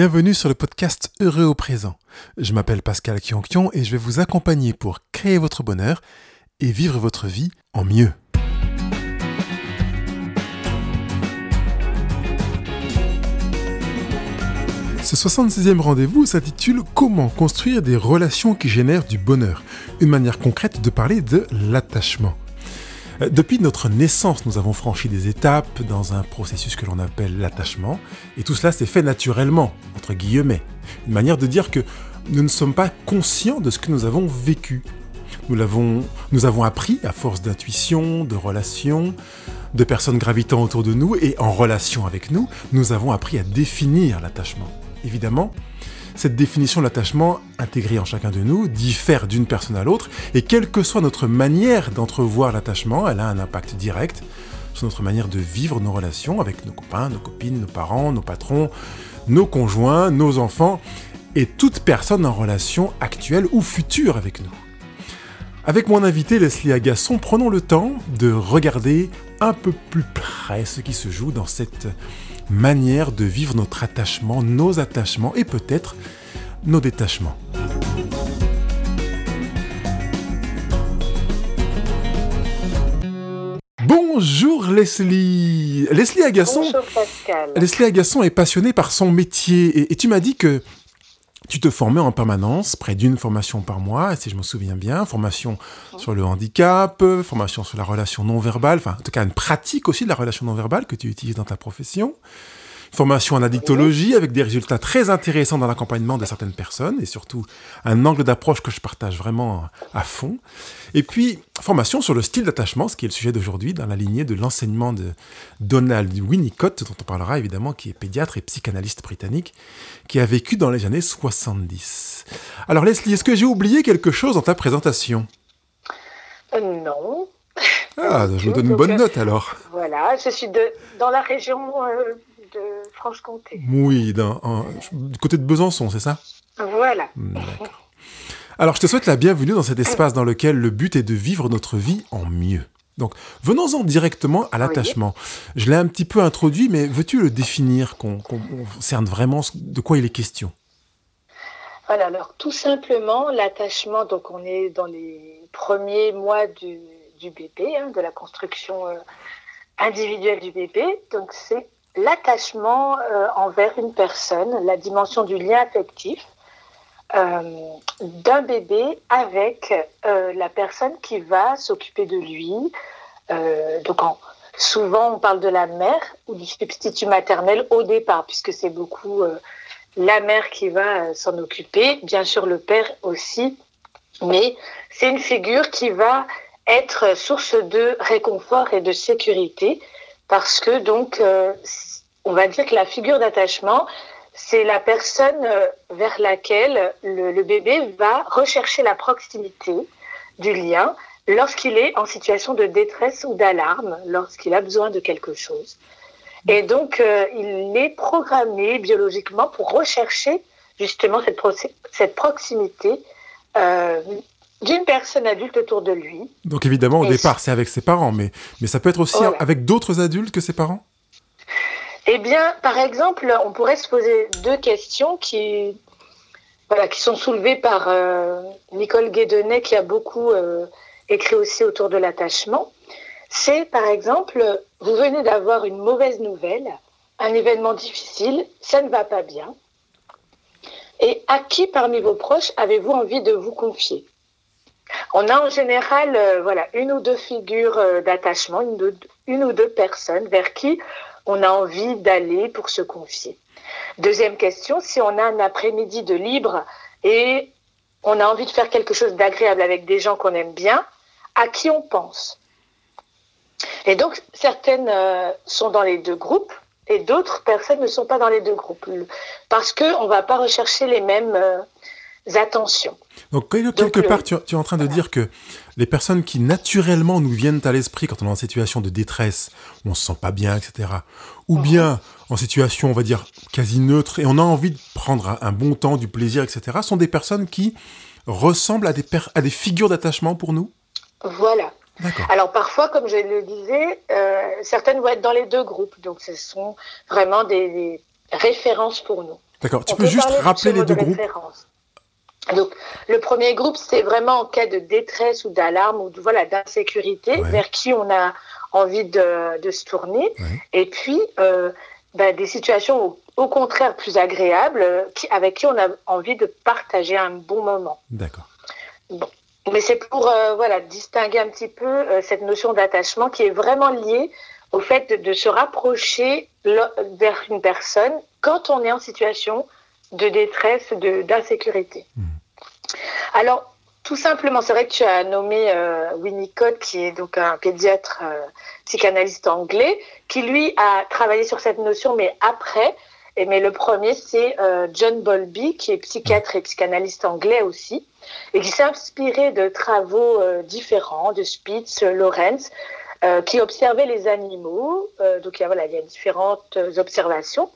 Bienvenue sur le podcast Heureux au présent. Je m'appelle Pascal Kionkion et je vais vous accompagner pour créer votre bonheur et vivre votre vie en mieux. Ce 66e rendez-vous s'intitule Comment construire des relations qui génèrent du bonheur? Une manière concrète de parler de l'attachement. Euh, depuis notre naissance, nous avons franchi des étapes dans un processus que l'on appelle l'attachement, et tout cela s'est fait naturellement, entre guillemets. Une manière de dire que nous ne sommes pas conscients de ce que nous avons vécu. Nous, avons appris à force d'intuition, de relations, de personnes gravitant autour de nous et en relation avec nous, nous avons appris à définir l'attachement. Évidemment, cette définition de l'attachement intégrée en chacun de nous diffère d'une personne à l'autre, et quelle que soit notre manière d'entrevoir l'attachement, elle a un impact direct sur notre manière de vivre nos relations avec nos copains, nos copines, nos parents, nos patrons, nos conjoints, nos enfants, et toute personne en relation actuelle ou future avec nous. Avec mon invité Leslie Agasson, prenons le temps de regarder un peu plus près ce qui se joue dans cette manière de vivre notre attachement, nos attachements et peut-être nos détachements. Bonjour Leslie. Leslie Agasson. Bonjour Pascal. Leslie Agasson est passionnée par son métier et, tu m'as dit que tu te formais en permanence, près d'une formation par mois, si je me souviens bien, formation sur le handicap, formation sur la relation non verbale, enfin en tout cas une pratique aussi de la relation non verbale que tu utilises dans ta profession formation en addictologie avec des résultats très intéressants dans l'accompagnement de certaines personnes et surtout un angle d'approche que je partage vraiment à fond. Et puis, formation sur le style d'attachement, ce qui est le sujet d'aujourd'hui, dans la lignée de l'enseignement de Donald Winnicott, dont on parlera évidemment, qui est pédiatre et psychanalyste britannique, qui a vécu dans les années 70. Alors Leslie, est-ce que j'ai oublié quelque chose dans ta présentation? Euh, Non. Ah, je me donne une bonne euh, note alors. Voilà, je suis de, dans la région euh, de Franche-Comté. Oui, du côté de Besançon, c'est ça? Voilà. Alors, je te souhaite la bienvenue dans cet espace dans lequel le but est de vivre notre vie en mieux. Donc, venons-en directement à l'attachement. Je l'ai un petit peu introduit, mais veux-tu le définir, qu'on cerne vraiment de quoi il est question? Voilà, alors tout simplement, l'attachement, donc on est dans les premiers mois du, bébé, hein, de la construction euh, individuelle du bébé. Donc, c'est l'attachement euh, envers une personne, la dimension du lien affectif euh, d'un bébé avec euh, la personne qui va s'occuper de lui. donc souvent on parle de la mère ou du substitut maternel au départ, puisque c'est beaucoup la mère qui va s'en occuper, bien sûr le père aussi, mais c'est une figure qui va être source de réconfort et de sécurité parce que donc on va dire que la figure d'attachement, c'est la personne euh, vers laquelle le, bébé va rechercher la proximité du lien lorsqu'il est en situation de détresse ou d'alarme, lorsqu'il a besoin de quelque chose. Et donc, euh, il est programmé biologiquement pour rechercher justement cette, cette proximité euh, d'une personne adulte autour de lui. Donc évidemment, au départ, c'est avec ses parents, mais, mais ça peut être aussi avec d'autres adultes que ses parents? Eh bien, par exemple, on pourrait se poser deux questions qui, sont soulevées par euh, Nicole Guédenet, qui a beaucoup euh, écrit aussi autour de l'attachement. C'est, par exemple, vous venez d'avoir une mauvaise nouvelle, un événement difficile, ça ne va pas bien. Et à qui parmi vos proches avez-vous envie de vous confier? On a en général euh, voilà, une ou deux figures d'attachement, une, ou deux personnes vers qui on a envie d'aller pour se confier. Deuxième question, si on a un après-midi de libre et on a envie de faire quelque chose d'agréable avec des gens qu'on aime bien, à qui on pense? Et donc, certaines euh, sont dans les deux groupes et d'autres personnes ne sont pas dans les deux groupes parce qu'on ne va pas rechercher les mêmes euh, attentions. Donc, quelque part, tu, es en train de dire que les personnes qui naturellement nous viennent à l'esprit quand on est en situation de détresse, on se sent pas bien, etc., ou bien en situation, on va dire, quasi neutre, et on a envie de prendre un, bon temps, du plaisir, etc., sont des personnes qui ressemblent à des, à des figures d'attachement pour nous Voilà. Alors parfois, comme je le disais, euh, certaines vont être dans les deux groupes, donc ce sont vraiment des références pour nous. D'accord, tu peux, juste rappeler les deux groupes donc, le premier groupe, c'est vraiment en cas de détresse ou d'alarme ou de, voilà, d'insécurité, vers qui on a envie de, de se tourner. Et puis, euh, bah, des situations au, contraire plus agréables, euh, qui, avec qui on a envie de partager un bon moment. D'accord. Bon. Mais c'est pour euh, voilà, distinguer un petit peu cette notion d'attachement qui est vraiment liée au fait de, de se rapprocher vers une personne quand on est en situation de détresse, d'insécurité. Mmh. Alors, tout simplement, c'est vrai que tu as nommé euh, Winnicott, qui est donc un pédiatre euh, psychanalyste anglais, qui lui a travaillé sur cette notion, mais après. Et, mais le premier, c'est euh, John Bowlby, qui est psychiatre et psychanalyste anglais aussi, et qui s'est inspiré de travaux euh, différents de Spitz, Lorenz, qui observaient les animaux. donc il voilà, il y a différentes observations.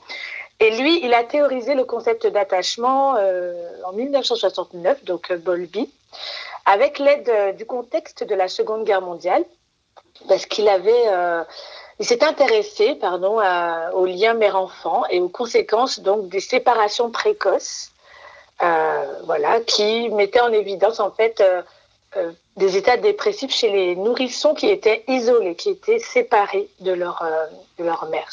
Et lui, il a théorisé le concept d'attachement euh, en 1969, donc euh, Bowlby, avec l'aide euh, du contexte de la Seconde Guerre mondiale, parce qu'il avait, il s'est intéressé, pardon, aux liens mère-enfant et aux conséquences donc des séparations précoces, voilà, qui mettaient en évidence en fait euh, des états dépressifs chez les nourrissons qui étaient isolés, qui étaient séparés de leur, euh, de leur mère.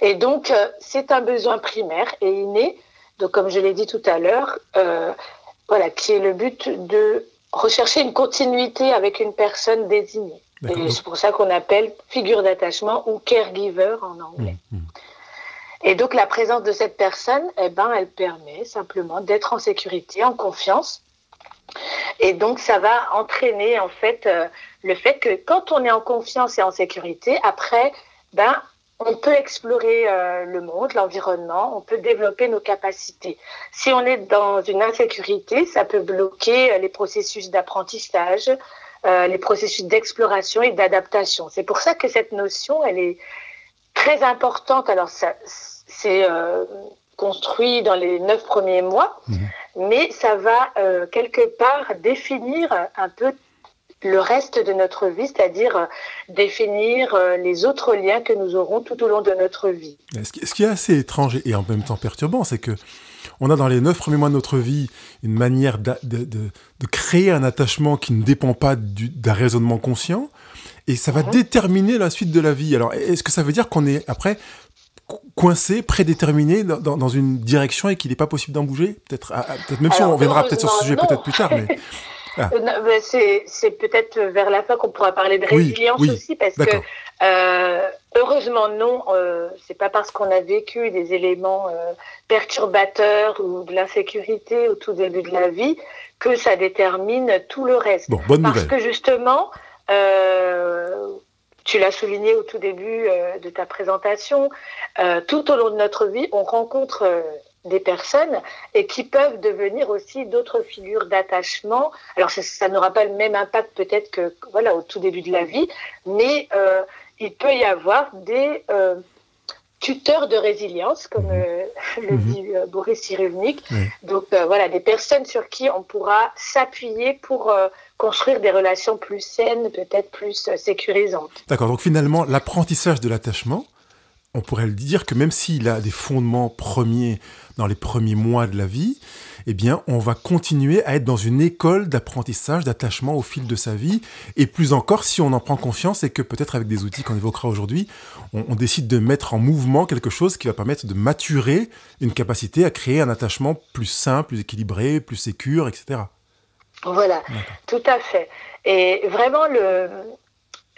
Et donc, euh, c'est un besoin primaire et inné, donc comme je l'ai dit tout à l'heure, voilà, qui est le but de rechercher une continuité avec une personne désignée. Et c'est pour ça qu'on appelle figure d'attachement ou caregiver en anglais. Mmh, mmh. Et donc la présence de cette personne, eh ben, elle permet simplement d'être en sécurité, en confiance, et donc, ça va entraîner en fait euh, le fait que quand on est en confiance et en sécurité, après, ben, on peut explorer euh, le monde, l'environnement, on peut développer nos capacités. Si on est dans une insécurité, ça peut bloquer euh, les processus d'apprentissage, les processus d'exploration et d'adaptation. C'est pour ça que cette notion, elle est très importante. Alors, ça, c'est construit dans les neuf premiers mois. Mmh mais ça va euh, quelque part définir un peu le reste de notre vie, c'est-à-dire euh, définir euh, les autres liens que nous aurons tout au long de notre vie. Ce qui est assez étrange et en même temps perturbant, c'est que on a dans les neuf premiers mois de notre vie une manière de, de, de créer un attachement qui ne dépend pas d'un raisonnement conscient, et ça va mhm. déterminer la suite de la vie. Alors, est-ce que ça veut dire qu'on est après coincé, prédéterminé dans, dans une direction et qu'il n'est pas possible d'en bouger? Peut-être, ah, ah, peut même si on reviendra peut-être sur ce sujet peut-être plus tard. Mais... Ah. C'est peut-être vers la fin qu'on pourra parler de résilience aussi, parce que euh, heureusement non, euh, c'est pas parce qu'on a vécu des éléments euh, perturbateurs ou de l'insécurité au tout début de la vie que ça détermine tout le reste. Bon, bonne parce que justement, euh, tu l'as souligné au tout début euh, de ta présentation, euh, tout au long de notre vie, on rencontre euh, des personnes et qui peuvent devenir aussi d'autres figures d'attachement. Alors ça, n'aura pas le même impact peut-être que voilà au tout début de la vie, mais il peut y avoir des tuteurs de résilience, comme le mhm. dit Boris Cyrulnik. Donc voilà, des personnes sur qui on pourra s'appuyer pour construire des relations plus saines, peut-être plus euh, sécurisantes. D'accord, donc finalement, l'apprentissage de l'attachement, on pourrait le dire que même s'il a des fondements premiers dans les premiers mois de la vie, eh bien, on va continuer à être dans une école d'apprentissage, d'attachement au fil de sa vie. Et plus encore, si on en prend confiance et que peut-être avec des outils qu'on évoquera aujourd'hui, on, on, décide de mettre en mouvement quelque chose qui va permettre de maturer une capacité à créer un attachement plus sain, plus équilibré, plus sécure, etc. Voilà, tout à fait. Et vraiment, le,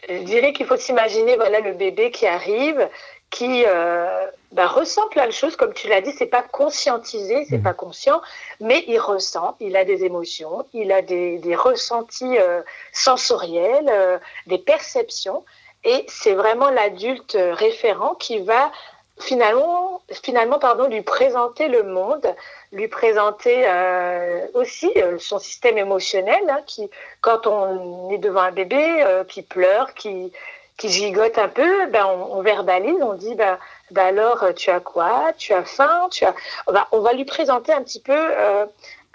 je dirais qu'il faut s'imaginer voilà, le bébé qui arrive, qui euh, bah, ressent plein de choses, comme tu l'as dit, c'est pas conscientisé, c'est mmh. pas conscient, mais il ressent, il a des émotions, il a des, des ressentis euh, sensoriels, euh, des perceptions, et c'est vraiment l'adulte référent qui va finalement, finalement pardon, lui présenter le monde, lui présenter euh, aussi euh, son système émotionnel, hein, qui, quand on est devant un bébé euh, qui pleure, qui, qui gigote un peu, ben on, verbalise, on dit ben, ben, alors tu as quoi, tu as faim, tu as, on va, on va lui présenter un petit peu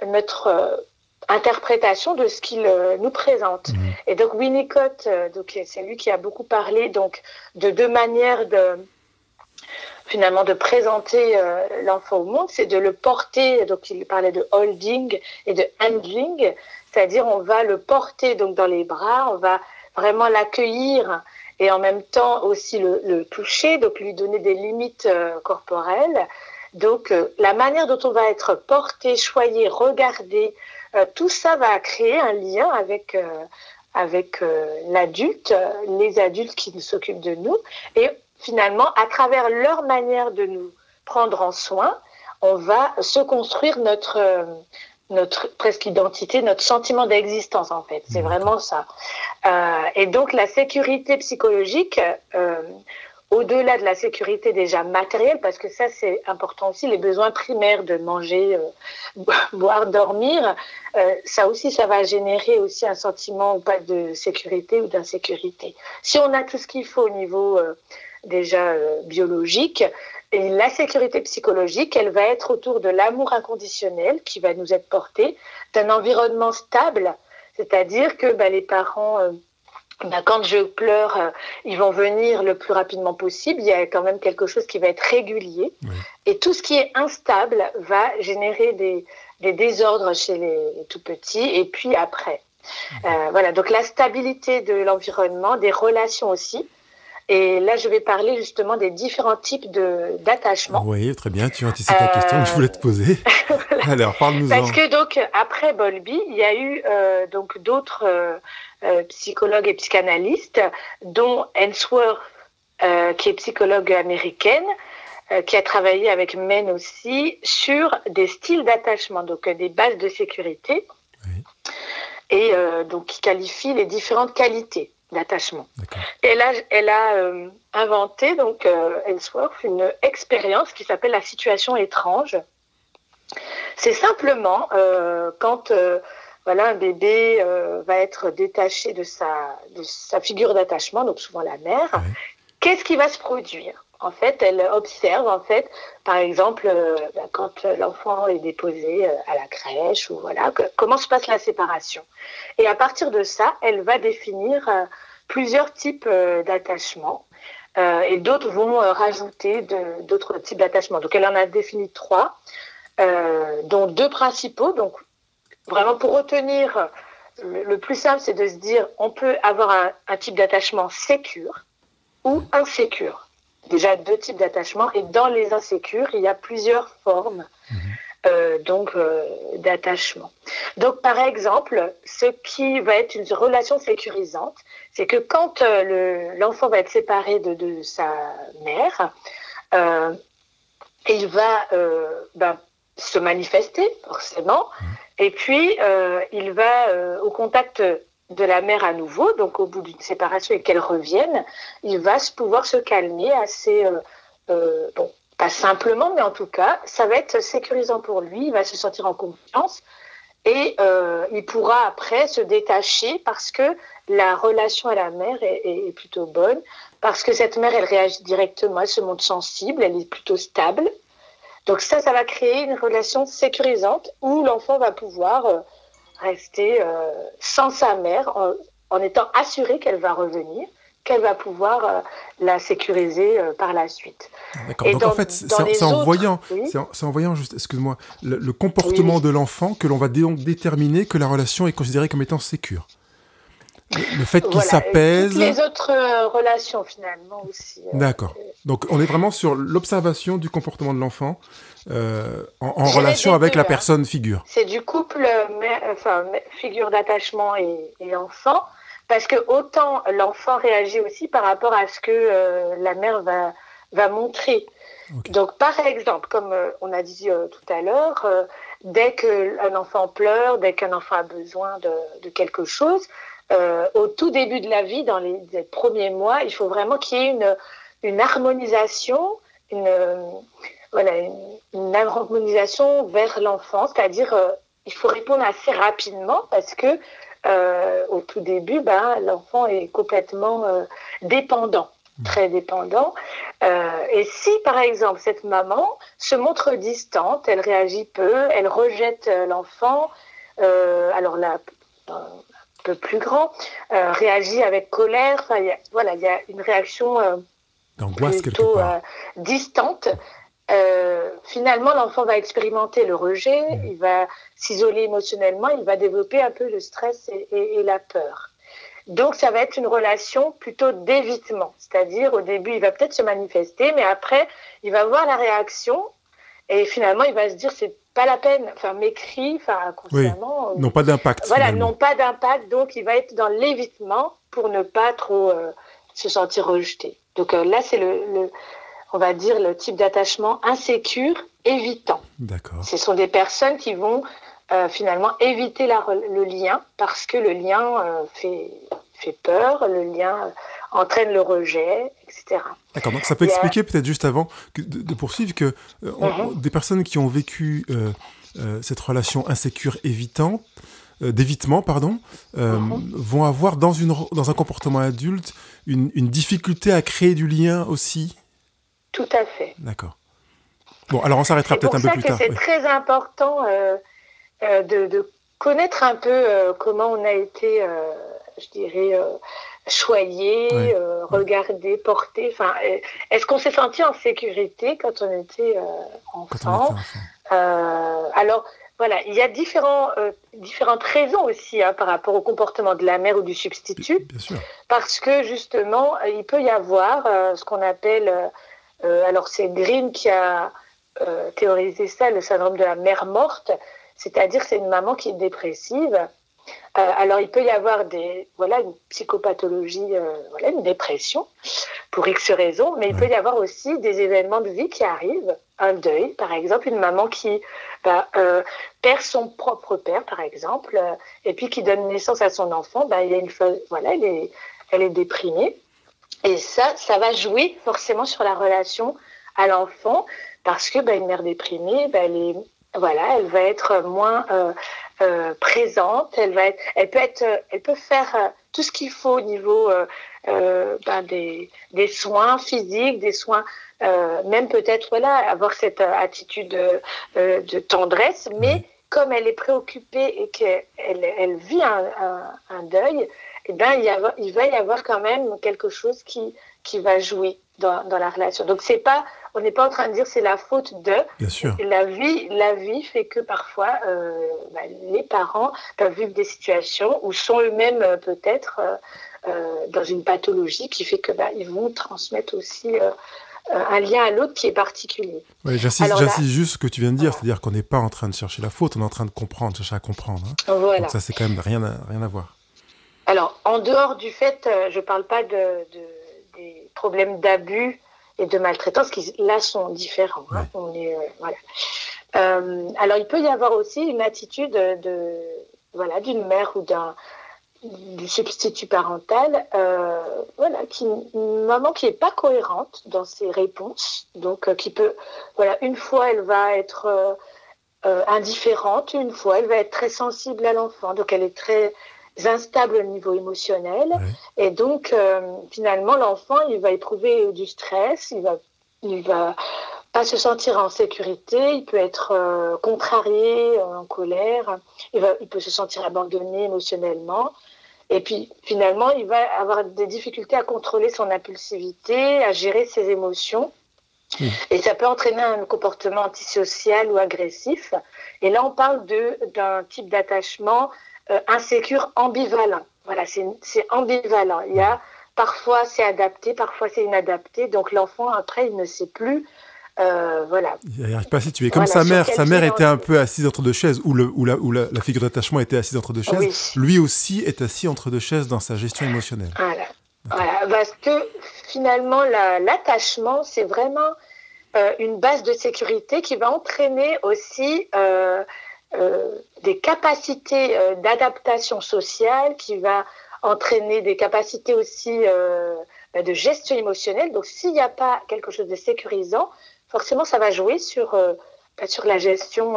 notre interprétation de ce qu'il nous présente. Mmh. Et donc Winnicott, donc c'est lui qui a beaucoup parlé donc de deux manières de finalement de présenter l'enfant au monde, c'est de le porter. Donc il parlait de holding et de handling, c'est-à-dire on va le porter donc dans les bras, on va vraiment l'accueillir et en même temps aussi le, toucher, donc lui donner des limites corporelles. Donc la manière dont on va être porté, choyé, regardé, tout ça va créer un lien avec avec euh, l'adulte, les adultes qui s'occupent de nous. Et finalement, à travers leur manière de nous prendre en soin, on va se construire notre, euh, notre presque identité, notre sentiment d'existence en fait. C'est vraiment ça. Euh, et donc la sécurité psychologique, euh, au-delà de la sécurité déjà matérielle, parce que ça c'est important aussi, les besoins primaires de manger, euh, boire, dormir, ça aussi ça va générer aussi un sentiment ou pas de sécurité ou d'insécurité. Si on a tout ce qu'il faut au niveau déjà biologique, et la sécurité psychologique, elle va être autour de l'amour inconditionnel qui va nous être porté, d'un environnement stable, c'est-à-dire que bah, les parents bah, quand je pleure, euh, ils vont venir le plus rapidement possible. Il y a quand même quelque chose qui va être régulier. Et tout ce qui est instable va générer des, des désordres chez les, tout petits et puis après. Euh, voilà, donc la stabilité de l'environnement, des relations aussi. Et là, je vais parler justement des différents types d'attachement. Oui, très bien. Tu anticipes la question que je voulais te poser. Alors, parle-nous-en. Parce que donc, après Bolby, il y a eu euh, donc d'autres euh, psychologue et psychanalyste, dont Ensworth, euh, qui est psychologue américaine, euh, qui a travaillé avec Men aussi sur des styles d'attachement, donc des bases de sécurité, et donc qui qualifie les différentes qualités d'attachement. Et là, elle a inventé, donc Ensworth, une expérience qui s'appelle la situation étrange. C'est simplement quand voilà, un bébé euh, va être détaché de sa, de sa figure d'attachement, donc souvent la mère. Qu'est-ce qui va se produire? En fait, elle observe, en fait, par exemple, euh, bah, quand l'enfant est déposé euh, à la crèche, ou voilà, comment se passe la séparation. Et à partir de ça, elle va définir plusieurs types d'attachements. et d'autres vont rajouter d'autres types d'attachements. Donc, elle en a défini trois, dont deux principaux. Donc, Vraiment, pour retenir, le, plus simple, c'est de se dire, on peut avoir un, type d'attachement sécure ou insécure. Déjà deux types d'attachement, et dans les insécures, il y a plusieurs formes. Mhm. Euh, donc euh, d'attachement. Donc par exemple, ce qui va être une relation sécurisante, c'est que quand euh, l'enfant va être séparé de, de sa mère, il va ben, se manifester forcément, mhm. Et puis, il va au contact de la mère à nouveau, donc au bout d'une séparation et qu'elle revienne, il va pouvoir se calmer assez, euh, bon, pas simplement, mais en tout cas, ça va être sécurisant pour lui, il va se sentir en confiance et il pourra après se détacher parce que la relation à la mère est, est, plutôt bonne, parce que cette mère, elle réagit directement, elle se montre sensible, elle est plutôt stable. Donc ça, ça va créer une relation sécurisante où l'enfant va pouvoir euh, rester euh, sans sa mère en, étant assuré qu'elle va revenir qu'elle va pouvoir euh, la sécuriser par la suite. D'accord. Donc en fait, c'est en, voyant, c'est en, voyant juste, excuse-moi, le, comportement de l'enfant que l'on va donc déterminer que la relation est considérée comme étant sécure. Le, fait qu'il s'apaise. Les autres relations finalement aussi. D'accord. Donc on est vraiment sur l'observation du comportement de l'enfant euh, en, relation avec la personne figure. C'est du couple, enfin, figure d'attachement et, enfant, parce que autant l'enfant réagit aussi par rapport à ce que euh, la mère va, va montrer. Donc par exemple, comme euh, on a dit tout à l'heure, dès qu'un enfant pleure, dès qu'un enfant a besoin de, de quelque chose, au tout début de la vie, dans les premiers mois, il faut vraiment qu'il y ait une une harmonisation, une, voilà, une, harmonisation vers l'enfant, c'est-à-dire euh, il faut répondre assez rapidement parce que euh, au tout début, ben, l'enfant est complètement euh, dépendant, mmh. très dépendant. et si par exemple cette maman se montre distante, elle réagit peu, elle rejette l'enfant, alors là, peu plus grand, réagit avec colère, voilà, il y a une réaction plutôt distante, finalement, l'enfant va expérimenter le rejet, mmh. il va s'isoler émotionnellement, il va développer un peu le stress et la peur. Donc, ça va être une relation plutôt d'évitement. C'est-à-dire, au début, il va peut-être se manifester, mais après, il va voir la réaction et finalement, il va se dire, c'est pas la peine, enfin, m'écrit, enfin, inconsciemment. Oui, n'ont pas d'impact. Voilà, n'ont pas d'impact. Donc, il va être dans l'évitement pour ne pas trop euh, se sentir rejeté. Donc, euh, là, c'est le, on va dire, le type d'attachement insécure, évitant. D'accord. Ce sont des personnes qui vont euh, finalement éviter le lien parce que le lien euh, fait, fait peur, le lien euh, entraîne le rejet, etc. D'accord, donc ça peut expliquer peut-être juste avant de, poursuivre que mhm. des personnes qui ont vécu cette relation insécure évitante, d'évitement, pardon, mhm. vont avoir dans, une, dans un comportement adulte une, une difficulté à créer du lien aussi? Tout à fait. D'accord. Bon, alors on s'arrêtera peut-être un peu plus tard. C'est très important euh, de, connaître un peu euh, comment on a été, euh, je dirais, choyé, regardé, porté. Enfin, est-ce qu'on s'est senti en sécurité quand on était enfant, Alors, voilà, il y a différents, différentes raisons aussi hein, par rapport au comportement de la mère ou du substitut. Bien sûr. Parce que justement, il peut y avoir ce qu'on appelle, alors c'est Green qui a théorisé ça, le syndrome de la mère morte, c'est-à-dire c'est une maman qui est dépressive. Euh, alors il peut y avoir des voilà une psychopathologie, euh, voilà une dépression pour X raisons, mais il peut y avoir aussi des événements de vie qui arrivent, un deuil par exemple, une maman qui bah, euh, perd son propre père par exemple, et puis qui donne naissance à son enfant, bah, il y a une voilà elle est elle est déprimée. Et ça ça va jouer forcément sur la relation à l'enfant parce que bah, une mère déprimée, bah, elle est voilà, elle va être moins euh, euh, présente. Elle va être, elle peut être, elle peut faire euh, tout ce qu'il faut au niveau ben des, des, soins physiques, des soins, même peut-être voilà, avoir cette attitude de tendresse, mais comme elle est préoccupée et qu'elle elle vit un, un, deuil, eh ben, il, y a, il va y avoir quand même quelque chose qui, qui va jouer dans, dans la relation. Donc c'est pas on n'est pas en train de dire c'est la faute de. Bien sûr. La vie, la vie fait que parfois euh, bah, les parents peuvent vivre des situations où sont eux-mêmes euh, peut-être euh, dans une pathologie qui fait que bah, ils vont transmettre aussi un lien à l'autre qui est particulier. J'insiste juste ce que tu viens de dire, c'est-à-dire qu'on n'est pas en train de chercher la faute, on est en train de comprendre, chercher à comprendre. Hein. Voilà. Donc ça, c'est quand même rien à, rien à voir. Alors, en dehors du fait, je ne parle pas de, des problèmes d'abus et de maltraitance qui là sont différents. Hein. On est, euh, voilà. Euh, alors il peut y avoir aussi une attitude de voilà d'une mère ou d'un du substitut parental, euh, voilà, qui, une maman qui n'est pas cohérente dans ses réponses, donc qui peut, voilà, une fois elle va être indifférente, une fois elle va être très sensible à l'enfant, donc elle est très instables au niveau émotionnel. Et donc, euh, finalement, l'enfant, il va éprouver du stress, il va, il va pas se sentir en sécurité, il peut être euh, contrarié, euh, en colère, il, va, il peut se sentir abandonné émotionnellement. Et puis, finalement, il va avoir des difficultés à contrôler son impulsivité, à gérer ses émotions. Et ça peut entraîner un comportement antisocial ou agressif. Et là, on parle d'un type d'attachement insécure ambivalent. Voilà, c'est ambivalent. Il y a parfois c'est adapté, parfois c'est inadapté. Donc l'enfant après il ne sait plus. Euh, voilà. Il n'arrive pas à situer. Comme sa mère, sa mère était un peu assise entre deux chaises, ou, le, ou, la, ou la, figure d'attachement était assise entre deux chaises. Lui aussi est assis entre deux chaises dans sa gestion émotionnelle. Voilà. voilà. Parce que finalement, l'attachement, c'est vraiment euh, une base de sécurité qui va entraîner aussi euh, des capacités euh, d'adaptation sociale, qui va entraîner des capacités aussi euh, bah, de gestion émotionnelle. Donc, s'il n'y a pas quelque chose de sécurisant, forcément, ça va jouer sur, bah, sur la gestion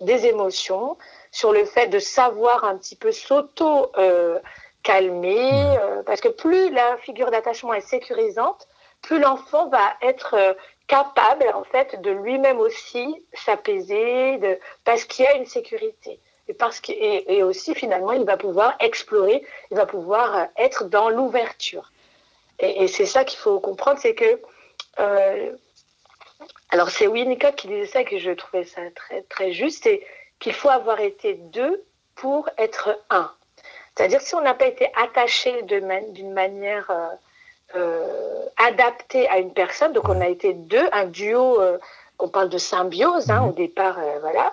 des émotions, sur le fait de savoir un petit peu s'auto calmer, parce que plus la figure d'attachement est sécurisante, plus l'enfant va être capable en fait de lui-même aussi s'apaiser parce qu'il y a une sécurité et parce que et, aussi finalement il va pouvoir explorer il va pouvoir être dans l'ouverture et, c'est ça qu'il faut comprendre c'est que alors c'est Winnicott qui disait ça que je trouvais ça très très juste, c'est qu'il faut avoir été deux pour être un. C'est-à-dire si on n'a pas été attaché d'une manière adaptée à une personne, donc on a été deux, un duo, on parle de symbiose hein, mhm. au départ, voilà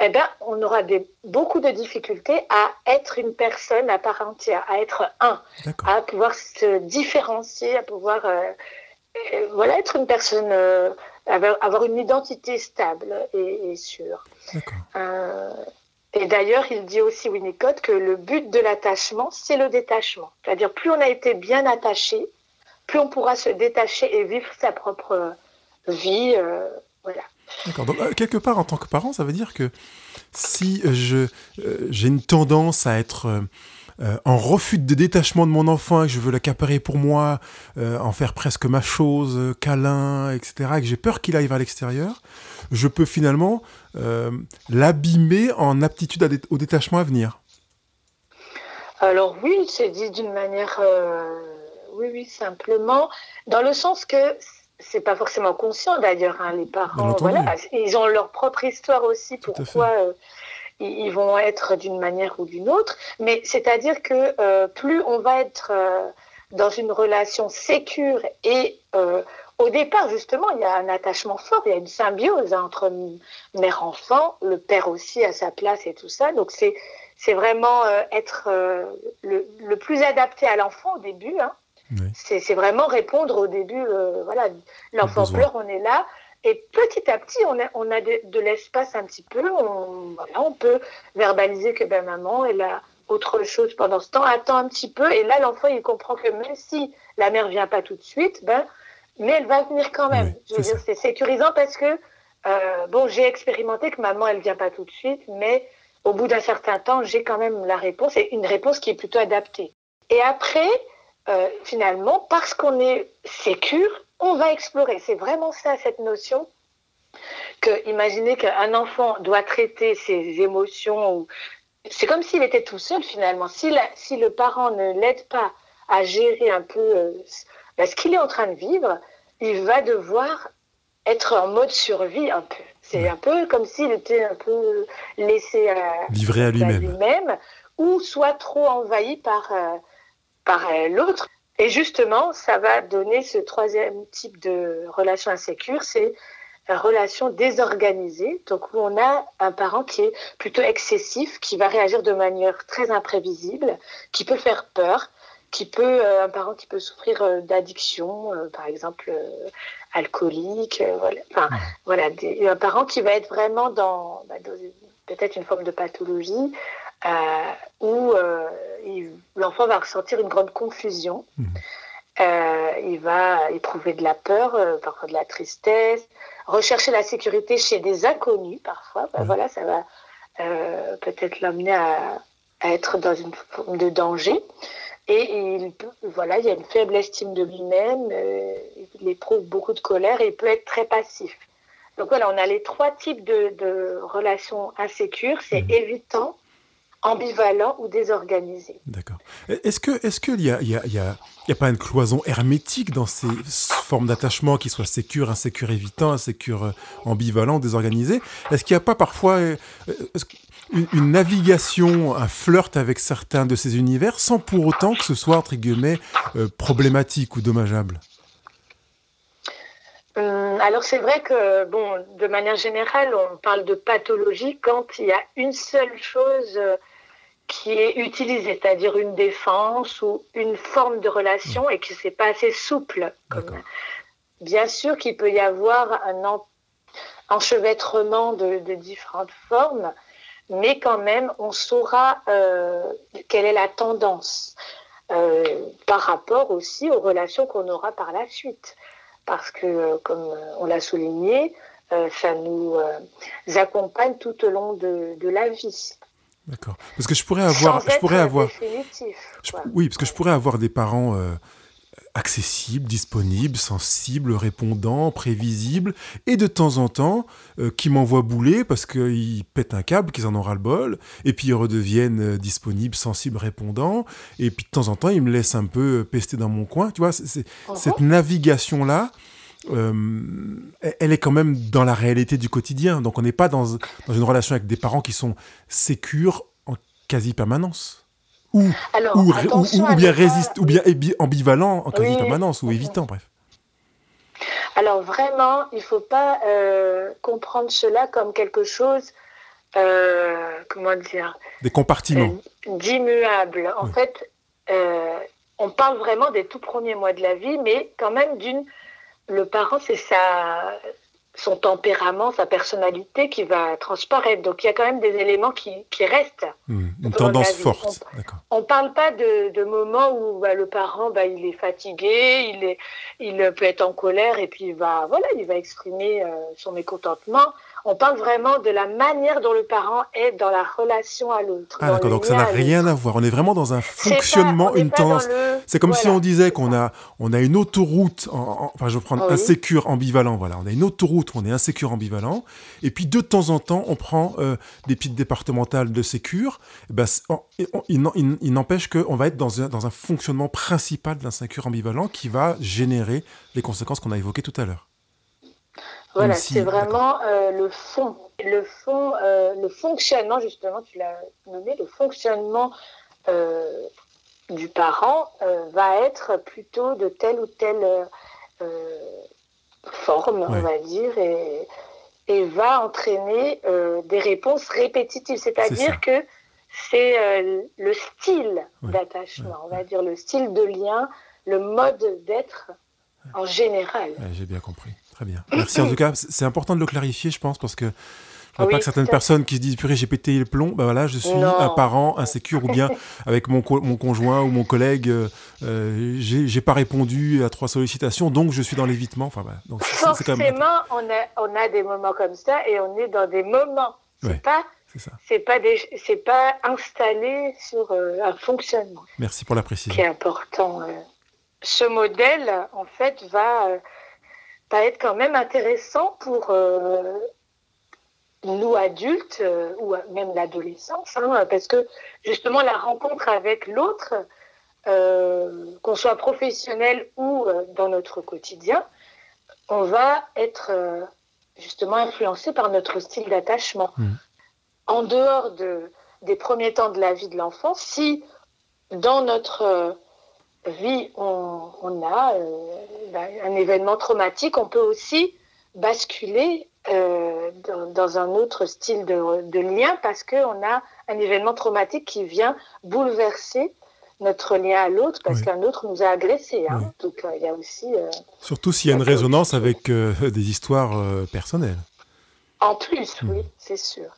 eh ben, on aura des, beaucoup de difficultés à être une personne à part entière, à être un, à pouvoir se différencier, à pouvoir euh, euh, voilà, être une personne, euh, avoir, une identité stable et, sûre. et d'ailleurs, il dit aussi, Winnicott, que le but de l'attachement, c'est le détachement. C'est-à-dire, plus on a été bien attaché, plus on pourra se détacher et vivre sa propre vie. voilà. D'accord. Donc, euh, quelque part, en tant que parent, ça veut dire que si je, euh, j'ai une tendance à être euh, en refus de détachement de mon enfant que je veux l'accaparer pour moi, en faire presque ma chose, câlin, etc., et que j'ai peur qu'il aille vers l'extérieur, je peux finalement l'abîmer en aptitude au détachement à venir. Alors oui, c'est dit d'une manière, oui, oui, simplement, dans le sens que c'est pas forcément conscient d'ailleurs, hein, les parents. Voilà, ils ont leur propre histoire aussi, pourquoi euh, ils vont être d'une manière ou d'une autre. Mais c'est-à-dire que euh, plus on va être euh, dans une relation sécure et au départ, justement, il y a un attachement fort, il y a une symbiose hein, entre mère-enfant, le père aussi à sa place et tout ça. Donc c'est c'est vraiment être le, le, plus adapté à l'enfant au début. Hein, c'est vraiment répondre au début, euh, voilà, l'enfant pleure, on est là. Et petit à petit, on a, on a de, l'espace un petit peu. On, voilà, on peut verbaliser que ben, maman, elle a autre chose pendant ce temps, attend un petit peu. Et là, l'enfant, il comprend que même si la mère vient pas tout de suite, ben, mais elle va venir quand même. Je veux dire, c'est sécurisant parce que, euh, bon, j'ai expérimenté que maman, elle vient pas tout de suite, mais au bout d'un certain temps, j'ai quand même la réponse et une réponse qui est plutôt adaptée. Et après, euh, finalement, parce qu'on est sécure, on va explorer. C'est vraiment ça, cette notion. Que imaginez qu'un enfant doit traiter ses émotions. C'est comme s'il était tout seul finalement. Si, si le parent ne l'aide pas à gérer un peu euh, ben, ce qu'il est en train de vivre, il va devoir être en mode survie un peu. C'est un peu comme s'il était un peu laissé à, Livré à lui-même. ou soit trop envahi par, euh, par euh, l'autre. Et justement, ça va donner ce troisième type de relation insécure, c'est la relation désorganisée, donc où on a un parent qui est plutôt excessif, qui va réagir de manière très imprévisible, qui peut faire peur, qui peut euh, un parent qui peut souffrir euh, d'addiction, par exemple alcoolique, voilà, enfin, voilà un parent qui va être vraiment dans, bah, dans peut-être une forme de pathologie, euh, où euh, l'enfant va ressentir une grande confusion. Mmh. Euh, il va éprouver de la peur, parfois de la tristesse, rechercher la sécurité chez des inconnus parfois. Ben voilà, ça va peut-être l'amener à, être dans une forme de danger. Et il, voilà, il y a une faible estime de lui-même, il éprouve beaucoup de colère et il peut être très passif. Donc voilà, on a les trois types de, relations insécures. C'est mmh. évitant, ambivalent ou désorganisé. D'accord. Est-ce que est-ce qu'il y a, y, a, y, a, y a pas une cloison hermétique dans ces formes d'attachement qui soient sécures, insécures, évitant, insécures, euh, ambivalent, désorganisé Est-ce qu'il n'y a pas parfois euh, une, navigation, un flirt avec certains de ces univers sans pour autant que ce soit entre guillemets euh, problématique ou dommageable? Alors c'est vrai que, bon, de manière générale, on parle de pathologie quand il y a une seule chose qui est utilisée, c'est-à-dire une défense ou une forme de relation et que c'est pas assez souple. Bien sûr qu'il peut y avoir un enchevêtrement de, différentes formes, mais quand même, on saura euh, quelle est la tendance euh, par rapport aussi aux relations qu'on aura par la suite parce que, euh, comme on l'a souligné, euh, ça nous accompagne tout au long de, la vie. D'accord. Parce que je pourrais avoir, je pourrais avoir, oui, parce que je pourrais avoir des parents accessible, disponible, sensible, répondant, prévisible, et de temps en temps, euh, qui m'envoient bouler parce qu'ils pètent un câble, qu'ils en ont ras-le-bol, et puis ils redeviennent euh, disponibles, sensibles, répondants, et puis de temps en temps, ils me laissent un peu euh, pester dans mon coin, tu vois, c'est, uh-huh. cette navigation-là, elle est quand même dans la réalité du quotidien. Donc on n'est pas dans, dans, une relation avec des parents qui sont sécures en quasi permanence. Ou, ou, bien résiste, ou bien ambivalent en quasi permanence, ou évitant, bref. Alors vraiment, il ne faut pas euh, comprendre cela comme quelque chose, euh, comment dire Des compartiments. Euh, d'immuable. En fait, on parle vraiment des tout premiers mois de la vie, mais quand même d'une... Le parent, c'est sa, son tempérament, sa personnalité qui va transparaître. Donc il y a quand même des éléments qui, restent. Hmm, une tendance forte. On ne parle pas de, moments où bah, le parent bah, il est fatigué, il, est, il peut être en colère et puis il va, voilà, il va exprimer euh, son mécontentement. On parle vraiment de la manière dont le parent est dans la relation à l'autre. Ah d'accord, donc ça n'a rien à voir. On est vraiment dans un fonctionnement, une tendance. C'est comme si on disait qu'on a, on a une autoroute, enfin je vais prendre insécure, ambivalent, voilà. On a une autoroute où on est insécure, ambivalent. Et puis de temps en temps, on prend euh, des petites départementales de sécure. Eh ben, il n'empêche qu'on va être dans un, dans un fonctionnement principal d'insécure, ambivalent qui va générer les conséquences qu'on a évoquées tout à l'heure. Voilà, c'est vraiment euh, le fond. Le fond, euh, le fonctionnement, justement, tu l'as nommé, le fonctionnement euh, du parent va être plutôt de telle ou telle forme, on va dire, et, et va entraîner des réponses répétitives. C'est-à-dire que c'est le style d'attachement, on va dire le style de lien, le mode d'être en général. J'ai bien compris. Très bien. Merci en tout cas. C'est important de le clarifier, je pense, parce que je ne pas que certaines personnes qui se disent purée, j'ai pété le plomb, ben voilà, je suis un parent insécure ou bien avec mon, mon conjoint ou mon collègue, euh, euh j'ai pas répondu à trois sollicitations, donc je suis dans l'évitement. Enfin, donc, Forcément, on, a, on a des moments comme ça et on est dans des moments. C'est pas. C'est pas, pas installé sur euh, un fonctionnement. Merci pour la précision. Qui est important. Euh. Ce modèle, en fait, va va être quand même intéressant pour euh, nous adultes euh, ou même l'adolescence, hein, parce que justement la rencontre avec l'autre, euh, qu'on soit professionnel ou dans notre quotidien, on va être justement influencé par notre style d'attachement. Mmh. En dehors de, des premiers temps de la vie de l'enfant, si dans notre vie, on, a euh, bah, un événement traumatique, on peut aussi basculer euh, dans, un autre style de, lien parce qu'on a un événement traumatique qui vient bouleverser notre lien à l'autre parce qu'un autre nous a agressés. Hein. Donc euh, il y a aussi. Surtout s'il y a une résonance avec des histoires personnelles. En plus, oui, hmm. c'est sûr.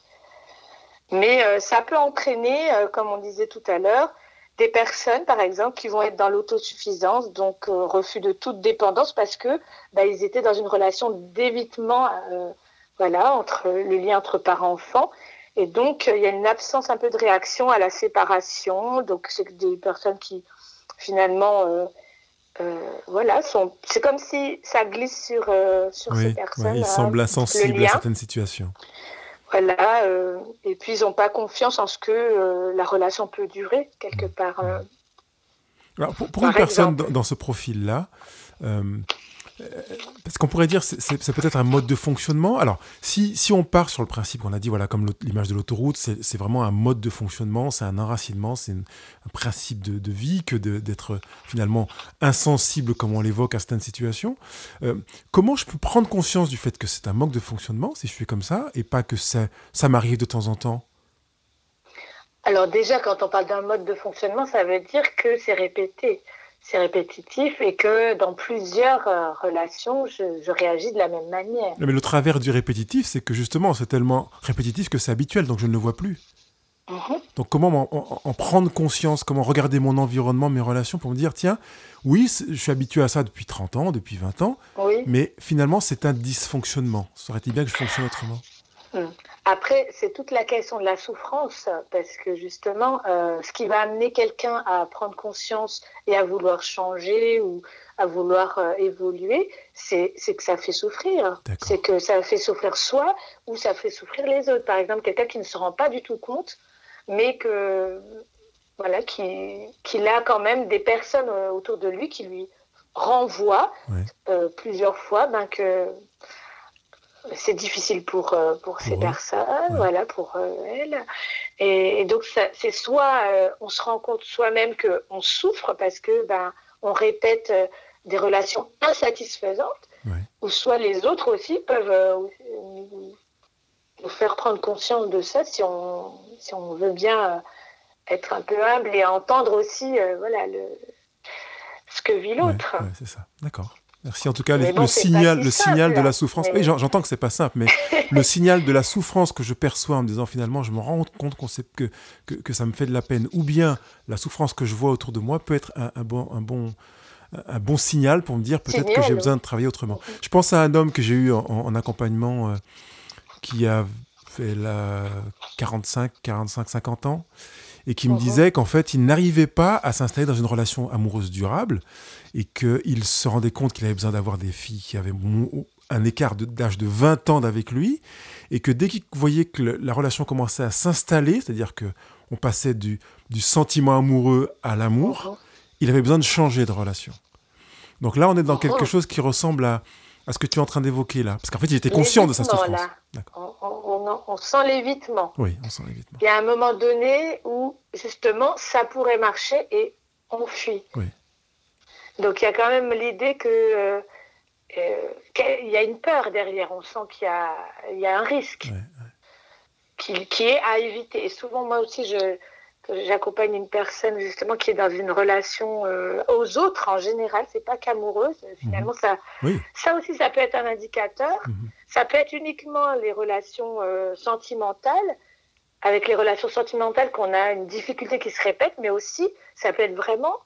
Mais ça peut entraîner, comme on disait tout à l'heure, des personnes, par exemple, qui vont être dans l'autosuffisance, donc euh, refus de toute dépendance, parce que bah, ils étaient dans une relation d'évitement, euh, voilà, entre le lien entre parents-enfants. Et donc, il y a une absence un peu de réaction à la séparation. Donc, c'est des personnes qui, finalement, euh, voilà, sont. C'est comme si ça glisse sur, sur ces personnes. ils semblent insensibles à certaines situations. Voilà, euh, et puis ils n'ont pas confiance en ce que euh, la relation peut durer quelque part. Euh. Alors pour, une personne dans, ce profil-là, parce qu'on pourrait dire c'est peut-être un mode de fonctionnement. Alors, si, si on part sur le principe qu'on a dit, voilà, comme l'image de l'autoroute, c'est vraiment un mode de fonctionnement, c'est un enracinement, c'est un principe de, vie que d'être finalement insensible, comme on l'évoque à certaines situations. Euh, comment je peux prendre conscience du fait que c'est un mode de fonctionnement, si je suis comme ça, et pas que ça, ça m'arrive de temps en temps? Alors déjà, quand on parle d'un mode de fonctionnement, ça veut dire que c'est répété c'est répétitif et que dans plusieurs euh, relations, je, réagis de la même manière. Mais le travers du répétitif, c'est que justement, c'est tellement répétitif que c'est habituel, donc je ne le vois plus. Mhm. Donc comment en, prendre conscience, comment regarder mon environnement, mes relations pour me dire, tiens, oui, je suis habitué à ça depuis 30 ans, depuis 20 ans, mais finalement c'est un dysfonctionnement. Serait-il bien que je fonctionne autrement? Hmm. Après, c'est toute la question de la souffrance, parce que justement, euh, ce qui va amener quelqu'un à prendre conscience et à vouloir changer ou à vouloir euh, évoluer, c'est que ça fait souffrir. C'est que ça fait souffrir soi ou ça fait souffrir les autres. Par exemple, quelqu'un qui ne se rend pas du tout compte, mais que voilà, qu'il qui a quand même des personnes euh, autour de lui qui lui renvoie plusieurs fois ben, que c'est difficile pour, pour ces personnes, voilà, pour elles. Et, donc, c'est soit on se rend compte soi-même qu'on souffre parce que ben, on répète des relations insatisfaisantes, ou soit les autres aussi peuvent nous faire prendre conscience de ça si on, si on veut bien être un peu humble et entendre aussi euh, voilà, le, ce que vit l'autre. c'est ça, d'accord. Merci en tout cas le, signal, le signal de la souffrance. Oui, j'entends que c'est pas simple, mais le signal de la souffrance que je perçois en me disant finalement je me rends compte qu'on sait que, que, que, ça me fait de la peine, ou bien la souffrance que je vois autour de moi peut être un, un bon, un bon un bon signal pour me dire peut-être que j'ai besoin de travailler autrement. Je pense à un homme que j'ai eu en, accompagnement euh, qui a fait la 45, 45, 50 ans et qui me disait qu'en fait, il n'arrivait pas à s'installer dans une relation amoureuse durable et qu'il se rendait compte qu'il avait besoin d'avoir des filles qui avaient un écart d'âge de, 20 ans d'avec lui et que dès qu'il voyait que la relation commençait à s'installer, c'est-à-dire que on passait du, du sentiment amoureux à l'amour, uh-huh. il avait besoin de changer de relation. Donc là, on est dans uh-huh. quelque chose qui ressemble à, à ce que tu es en train d'évoquer là Parce qu'en fait, il était conscient de sa souffrance. On, sent l'évitement. Oui, on sent l'évitement. Il y a un moment donné où, justement, ça pourrait marcher et on fuit. Oui. Donc il y a quand même l'idée que euh, euh, qu'il y a une peur derrière. On sent qu'il y a, il y a un risque Qui, qui, est à éviter. Et souvent, moi aussi, je, j'accompagne une personne justement qui est dans une relation euh, aux autres en général, c'est pas qu'amoureuse. Finalement, ça, ça aussi, ça peut être un indicateur. Mhm. Ça peut être uniquement les relations euh, sentimentales. Avec les relations sentimentales, qu'on a une difficulté qui se répète, mais aussi, ça peut être vraiment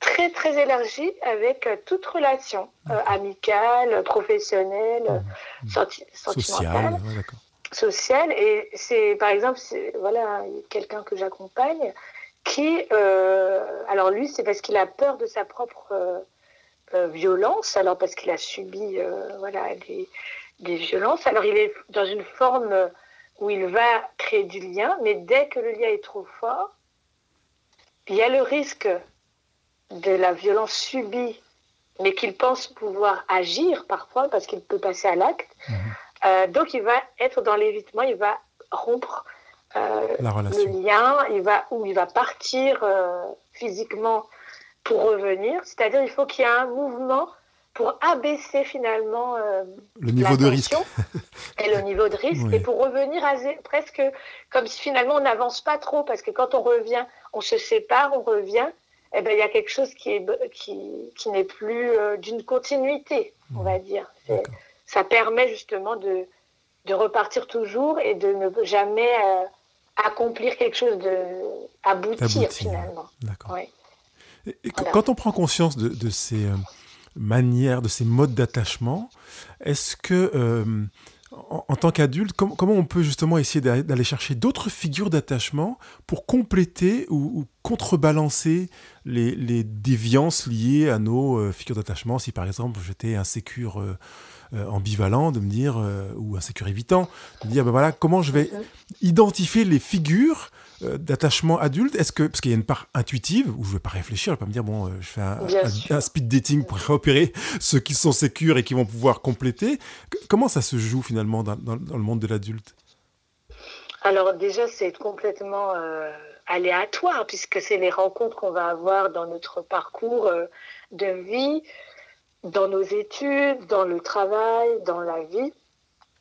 très très élargi avec euh, toute relation amicale, professionnelle, mhm. sentimentale. Sociale, social Et c'est, par exemple, voilà, quelqu'un que j'accompagne qui, euh, alors lui, c'est parce qu'il a peur de sa propre euh, euh, violence, alors parce qu'il a subi, voilà, des, des, violences. Alors il est dans une forme où il va créer du lien, mais dès que le lien est trop fort, il y a le risque de la violence subie, mais qu'il pense pouvoir agir parfois parce qu'il peut passer à l'acte. Mmh. Euh, donc, il va être dans l'évitement, il va rompre euh, le lien, il va, ou il va partir euh, physiquement pour revenir. C'est-à-dire, il faut qu'il y ait un mouvement pour abaisser finalement le niveau de risque et le niveau de risque et pour revenir à presque comme si finalement on n'avance pas trop parce que quand on revient, on se sépare, on revient, eh ben il y a quelque chose qui est qui, qui n'est plus d'une continuité, on va dire. Ça permet justement de, de repartir toujours et de ne jamais euh, accomplir quelque chose de aboutir finalement. D'accord. Et, quand on prend conscience de, de ces euh, manières, de ces modes d'attachement, est-ce que euh, en, tant qu'adulte, comment on peut justement essayer d'aller chercher d'autres figures d'attachement pour compléter ou, contrebalancer les, les, déviances liées à nos figures d'attachement? Si par exemple j'étais insécure euh, ambivalent de me dire, euh, ou insécure évitant, de me dire, ben voilà, comment je vais identifier les figures euh, d'attachement adulte Est-ce que, parce qu'il y a une part intuitive, où je ne vais pas réfléchir, je ne vais pas me dire, bon, je fais un, speed dating pour repérer ceux qui sont sécures et qui vont pouvoir compléter. comment ça se joue finalement dans, le monde de l'adulte? Alors déjà, c'est complètement aléatoire, puisque c'est les rencontres qu'on va avoir dans notre parcours de vie dans nos études, dans le travail, dans la vie,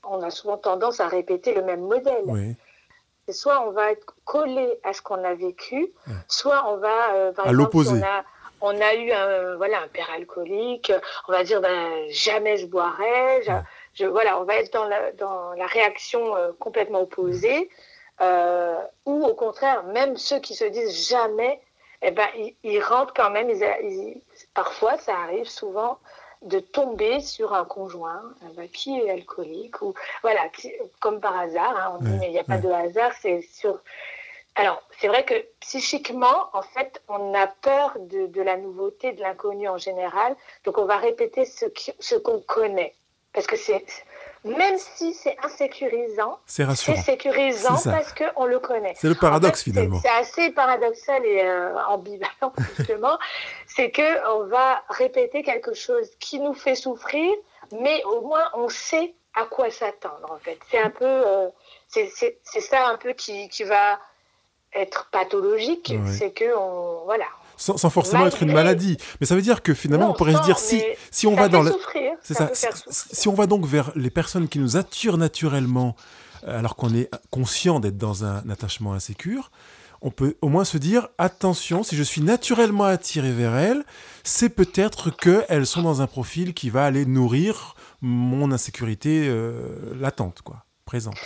on a souvent tendance à répéter le même modèle. Oui. Soit on va être collé à ce qu'on a vécu, soit on va, euh, par à l'opposé. on a, eu un, voilà, un père alcoolique, on va dire ben, jamais je boirai. Je, voilà, on va être dans la, dans la réaction euh, complètement opposée. Euh, ou au contraire, même ceux qui se disent jamais, eh ben, ils, rentrent quand même, ils, parfois ça arrive souvent de tomber sur un conjoint qui est alcoolique ou voilà comme par hasard hein, on dit mais il n'y a pas de hasard c'est sur alors c'est vrai que psychiquement en fait on a peur de, la nouveauté de l'inconnu en général donc on va répéter ce ce qu'on connaît parce que c'est même si c'est insécurisant, c'est sécurisant parce qu'on le connaît. C'est le paradoxe finalement. C'est assez paradoxal et euh, ambivalent justement. c'est que on va répéter quelque chose qui nous fait souffrir, mais au moins on sait à quoi s'attendre en fait. C'est un peu, euh, c'est ça un peu qui, qui va être pathologique, c'est que on, voilà, sans, forcément être une maladie. Mais ça veut dire que finalement, on pourrait se dire si, si on va dans. C'est ça. Si, on va donc vers les personnes qui nous attirent naturellement, euh, alors qu'on est conscient d'être dans un attachement insécure, on peut au moins se dire attention, si je suis naturellement attiré vers elles, c'est peut-être qu'elles sont dans un profil qui va aller nourrir mon insécurité euh, latente, quoi, présente.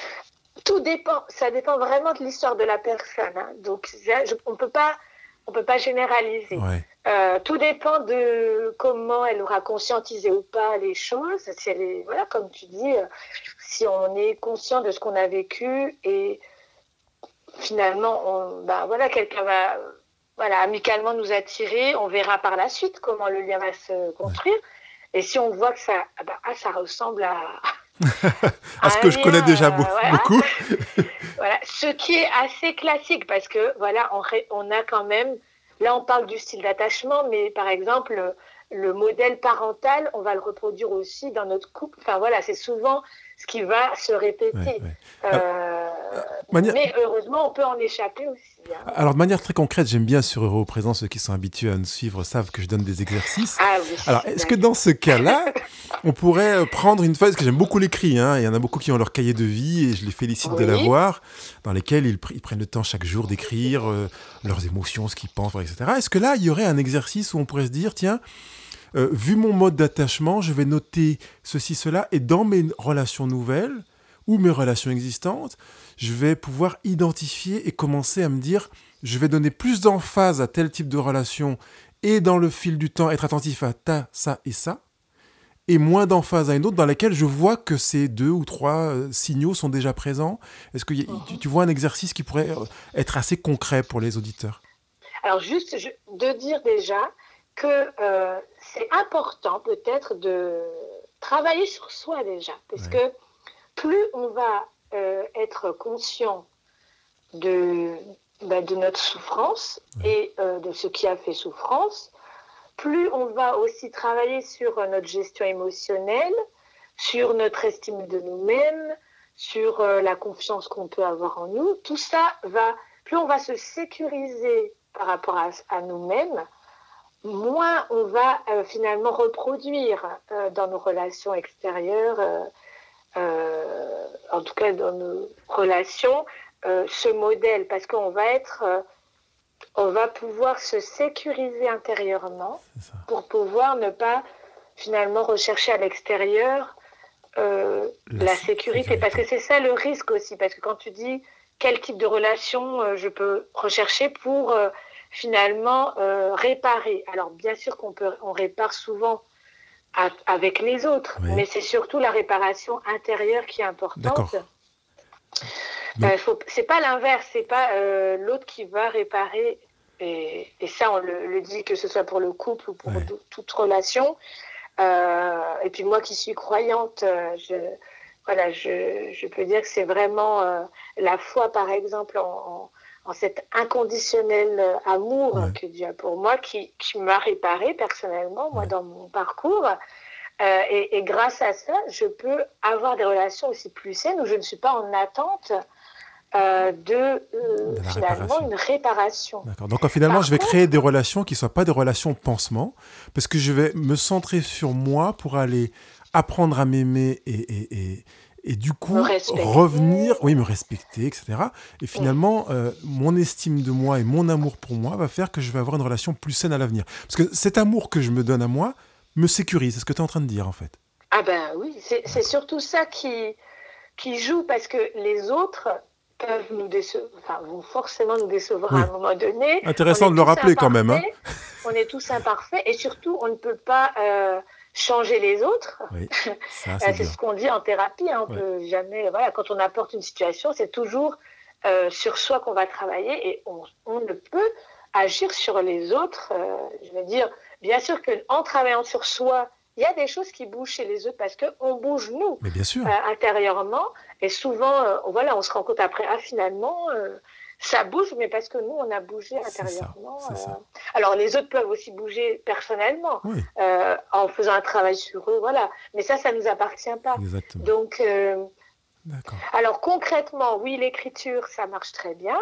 Tout dépend, ça dépend vraiment de l'histoire de la personne. Hein. Donc, on peut pas on peut pas généraliser. Euh, tout dépend de comment elle aura conscientisé ou pas les choses. Si elle est, voilà, comme tu dis, euh, si on est conscient de ce qu'on a vécu et finalement, on, bah, voilà, quelqu'un va, voilà, amicalement nous attirer, on verra par la suite comment le lien va se construire. Et si on voit que ça, ah bah, ah, ça ressemble à, à ce que je connais déjà euh, beaucoup. voilà. Ce qui est assez classique parce que voilà, on a quand même, là on parle du style d'attachement, mais par exemple, le modèle parental, on va le reproduire aussi dans notre couple. Enfin voilà, c'est souvent ce qui va se répéter. Euh, mais heureusement, on peut en échapper aussi. Hein. Alors, de manière très concrète, j'aime bien sur Euro Présent, ceux qui sont habitués à nous suivre savent que je donne des exercices. Ah Alors, est-ce que dans ce cas-là, on pourrait euh, prendre une feuille, parce que j'aime beaucoup l'écrit, hein, il y en a beaucoup qui ont leur cahier de vie, et je les félicite de l'avoir, dans lesquels ils, prennent le temps chaque jour d'écrire euh, leurs émotions, ce qu'ils pensent, etc. Est-ce que là, il y aurait un exercice où on pourrait se dire, tiens, euh, vu mon mode d'attachement, je vais noter ceci, cela, et dans mes relations nouvelles ou mes relations existantes, je vais pouvoir identifier et commencer à me dire, je vais donner plus d'emphase à tel type de relation et dans le fil du temps être attentif à ta, ça et ça, et moins d'emphase à une autre dans laquelle je vois que ces deux ou trois euh, signaux sont déjà présents. Est-ce que mhm. tu, vois un exercice qui pourrait euh, être assez concret pour les auditeurs? Alors juste de dire déjà que c'est important peut-être de travailler sur soi déjà, parce que plus on va euh, être conscient de, bah, de notre souffrance et euh, de ce qui a fait souffrance, plus on va aussi travailler sur notre gestion émotionnelle, sur notre estime de nous-mêmes, sur euh, la confiance qu'on peut avoir en nous. Tout ça va, plus on va se sécuriser par rapport à nous-mêmes, moins on va euh, finalement reproduire euh, dans nos relations extérieures, euh, en tout cas dans nos relations, ce modèle, parce qu'on va être, on va pouvoir se sécuriser intérieurement pour pouvoir ne pas finalement rechercher à l'extérieur la, la sécurité. parce que c'est ça le risque aussi, parce que quand tu dis quel type de relation je peux rechercher pour finalement euh, réparer. Alors bien sûr qu'on peut, on répare souvent avec les autres, mais c'est surtout la réparation intérieure qui est importante. Euh, c'est pas l'inverse, c'est pas euh, l'autre qui va réparer. Et, ça, on le, dit que ce soit pour le couple ou pour toute relation. et puis moi qui suis croyante, je, voilà, je, je peux dire que c'est vraiment la foi, par exemple, en en cet inconditionnel euh, amour que Dieu a pour moi, qui, m'a réparé personnellement, moi, dans mon parcours. Euh, et, grâce à ça, je peux avoir des relations aussi plus saines où je ne suis pas en attente euh, de, finalement une réparation. D'accord. Donc finalement, je vais créer des relations qui ne soient pas des relations pansement, parce que je vais me centrer sur moi pour aller apprendre à m'aimer et, et du coup revenir, oui, me respecter, etc. Et finalement, euh, mon estime de moi et mon amour pour moi va faire que je vais avoir une relation plus saine à l'avenir. Parce que cet amour que je me donne à moi me sécurise. C'est ce que tu es en train de dire, en fait. Ah ben oui, c'est surtout ça qui, qui joue parce que les autres peuvent nous décevoir, enfin, vont forcément nous décevoir à un moment donné. Intéressant de le rappeler quand même. Hein. On est tous imparfaits et surtout, on ne peut pas... Euh, changer les autres. Euh, c'est ce qu'on dit en thérapie. Hein. On peut jamais, voilà, quand on apporte une situation, c'est toujours euh, sur soi qu'on va travailler et on, on, ne peut agir sur les autres. Euh, je veux dire, bien sûr qu'en travaillant sur soi, il y a des choses qui bougent chez les autres parce qu'on bouge nous Mais bien sûr. intérieurement et souvent, voilà, on se rend compte après, ah finalement ça bouge, mais parce que nous, on a bougé intérieurement. alors, les autres peuvent aussi bouger personnellement, en faisant un travail sur eux, voilà. Mais ça, ça ne nous appartient pas. Exactement. Donc, alors concrètement, oui, l'écriture, ça marche très bien.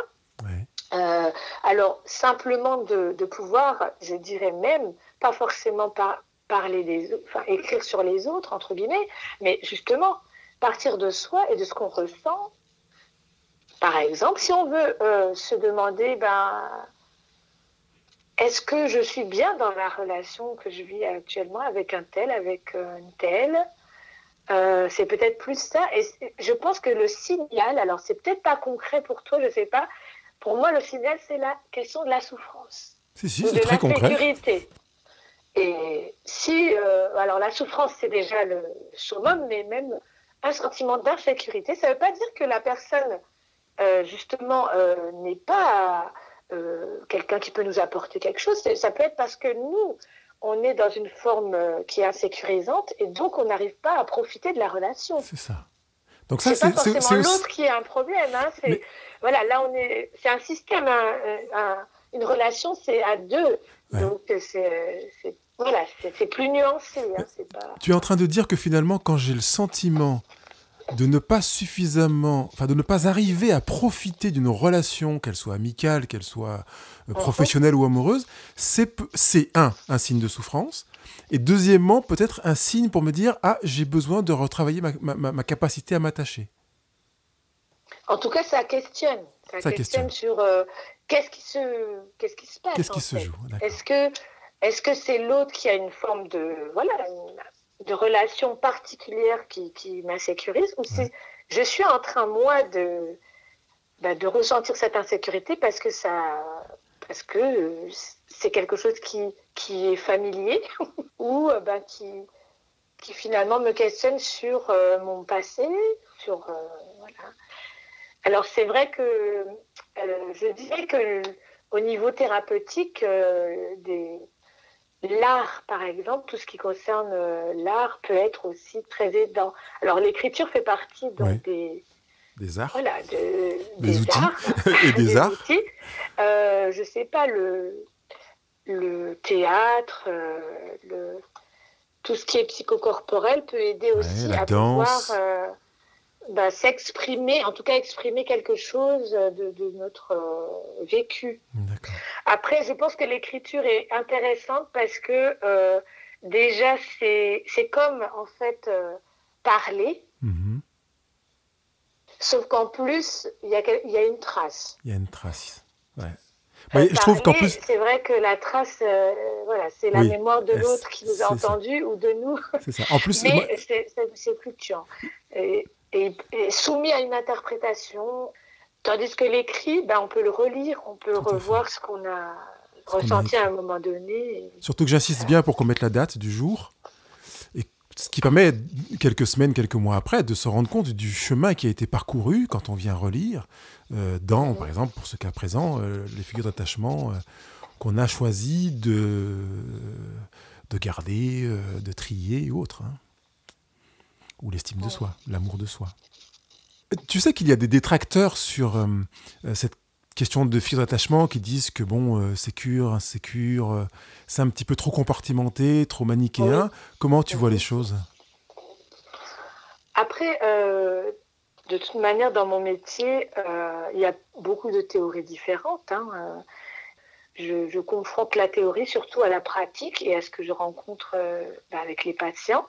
Euh, alors simplement de, pouvoir, je dirais même, pas forcément par, parler des, enfin écrire sur les autres entre guillemets, mais justement partir de soi et de ce qu'on ressent. Par exemple, si on veut euh, se demander, ben, est-ce que je suis bien dans la relation que je vis actuellement avec un tel, avec euh, une telle euh, c'est peut-être plus ça. Et je pense que le signal, alors c'est peut-être pas concret pour toi, je sais pas. Pour moi, le signal, c'est la question de la souffrance. Si, si, c'est très concret. Et si, euh, alors la souffrance, c'est déjà le summum, mais même un sentiment d'insécurité, ça ne veut pas dire que la personne, euh, justement, n'est pas quelqu'un qui peut nous apporter quelque chose. Ça peut être parce que nous, on est dans une forme euh, qui est insécurisante et donc on n'arrive pas à profiter de la relation. C'est ça. Donc ça, c'est pas forcément l'autre qui a un problème. Hein. C'est voilà, là on est, c'est un système, une relation, c'est à deux. Donc c'est voilà, c'est plus nuancé. Hein. Pas... Tu es en train de dire que finalement, quand j'ai le sentiment de ne pas suffisamment, enfin de ne pas arriver à profiter d'une relation, qu'elle soit amicale, qu'elle soit euh, professionnelle ou amoureuse, c'est un, un signe de souffrance. Et deuxièmement, peut-être un signe pour me dire, ah, j'ai besoin de retravailler ma, capacité à m'attacher. En tout cas, ça questionne. Ça, questionne, sur euh, qu'est-ce qui se, qu'est-ce qui se passe. Qu'est-ce qui se joue? Est-ce que, est-ce que c'est l'autre qui a une forme de, voilà, de relation particulière qui, qui m'insécurise ou si je suis en train, moi, de, bah, de ressentir cette insécurité parce que ça parce que c'est quelque chose qui, qui est familier ou bah, qui, qui finalement me questionne sur euh, mon passé, sur euh, voilà. Alors c'est vrai que euh, je dirais que au niveau thérapeutique, des, L'art, par exemple, tout ce qui concerne euh, l'art peut être aussi très aidant. Alors l'écriture fait partie des, des arts, voilà, des, outils et des, arts. Euh, je sais pas le le théâtre, euh, le tout ce qui est psychocorporel peut aider aussi à danse. pouvoir euh, bah, s'exprimer, en tout cas exprimer quelque chose de, notre euh, vécu. Après, je pense que l'écriture est intéressante parce que euh, déjà, c'est comme en fait euh, parler. Mm-hmm. Sauf qu'en plus, il y, y, a une trace. Il y a une trace. Ouais. je trouve qu'en plus. C'est vrai que la trace, voilà, c'est la mémoire de l'autre qui nous a entendus ou de nous. C'est ça. En plus, mais c'est fluctuant. Et, et, soumis à une interprétation. Tandis que l'écrit, ben, on peut le relire, on peut revoir ce qu'on a ressenti à un moment donné. Surtout que j'insiste bien pour qu'on mette la date du jour. Et ce qui permet, quelques semaines, quelques mois après, de se rendre compte du chemin qui a été parcouru quand on vient relire, euh, dans, par exemple, pour ce cas présent, euh, les figures d'attachement euh, qu'on a choisi de, de garder, de trier et autres. Hein ou l'estime de soi, l'amour de soi. Tu sais qu'il y a des détracteurs sur euh, euh, cette question de fil d'attachement qui disent que bon, euh, sécure, insécure, euh, c'est un petit peu trop compartimenté, trop manichéen. Comment tu vois les choses? Après, de toute manière, dans mon métier, il y a beaucoup de théories différentes. Hein, je, je, confronte la théorie surtout à la pratique et à ce que je rencontre bah, avec les patients.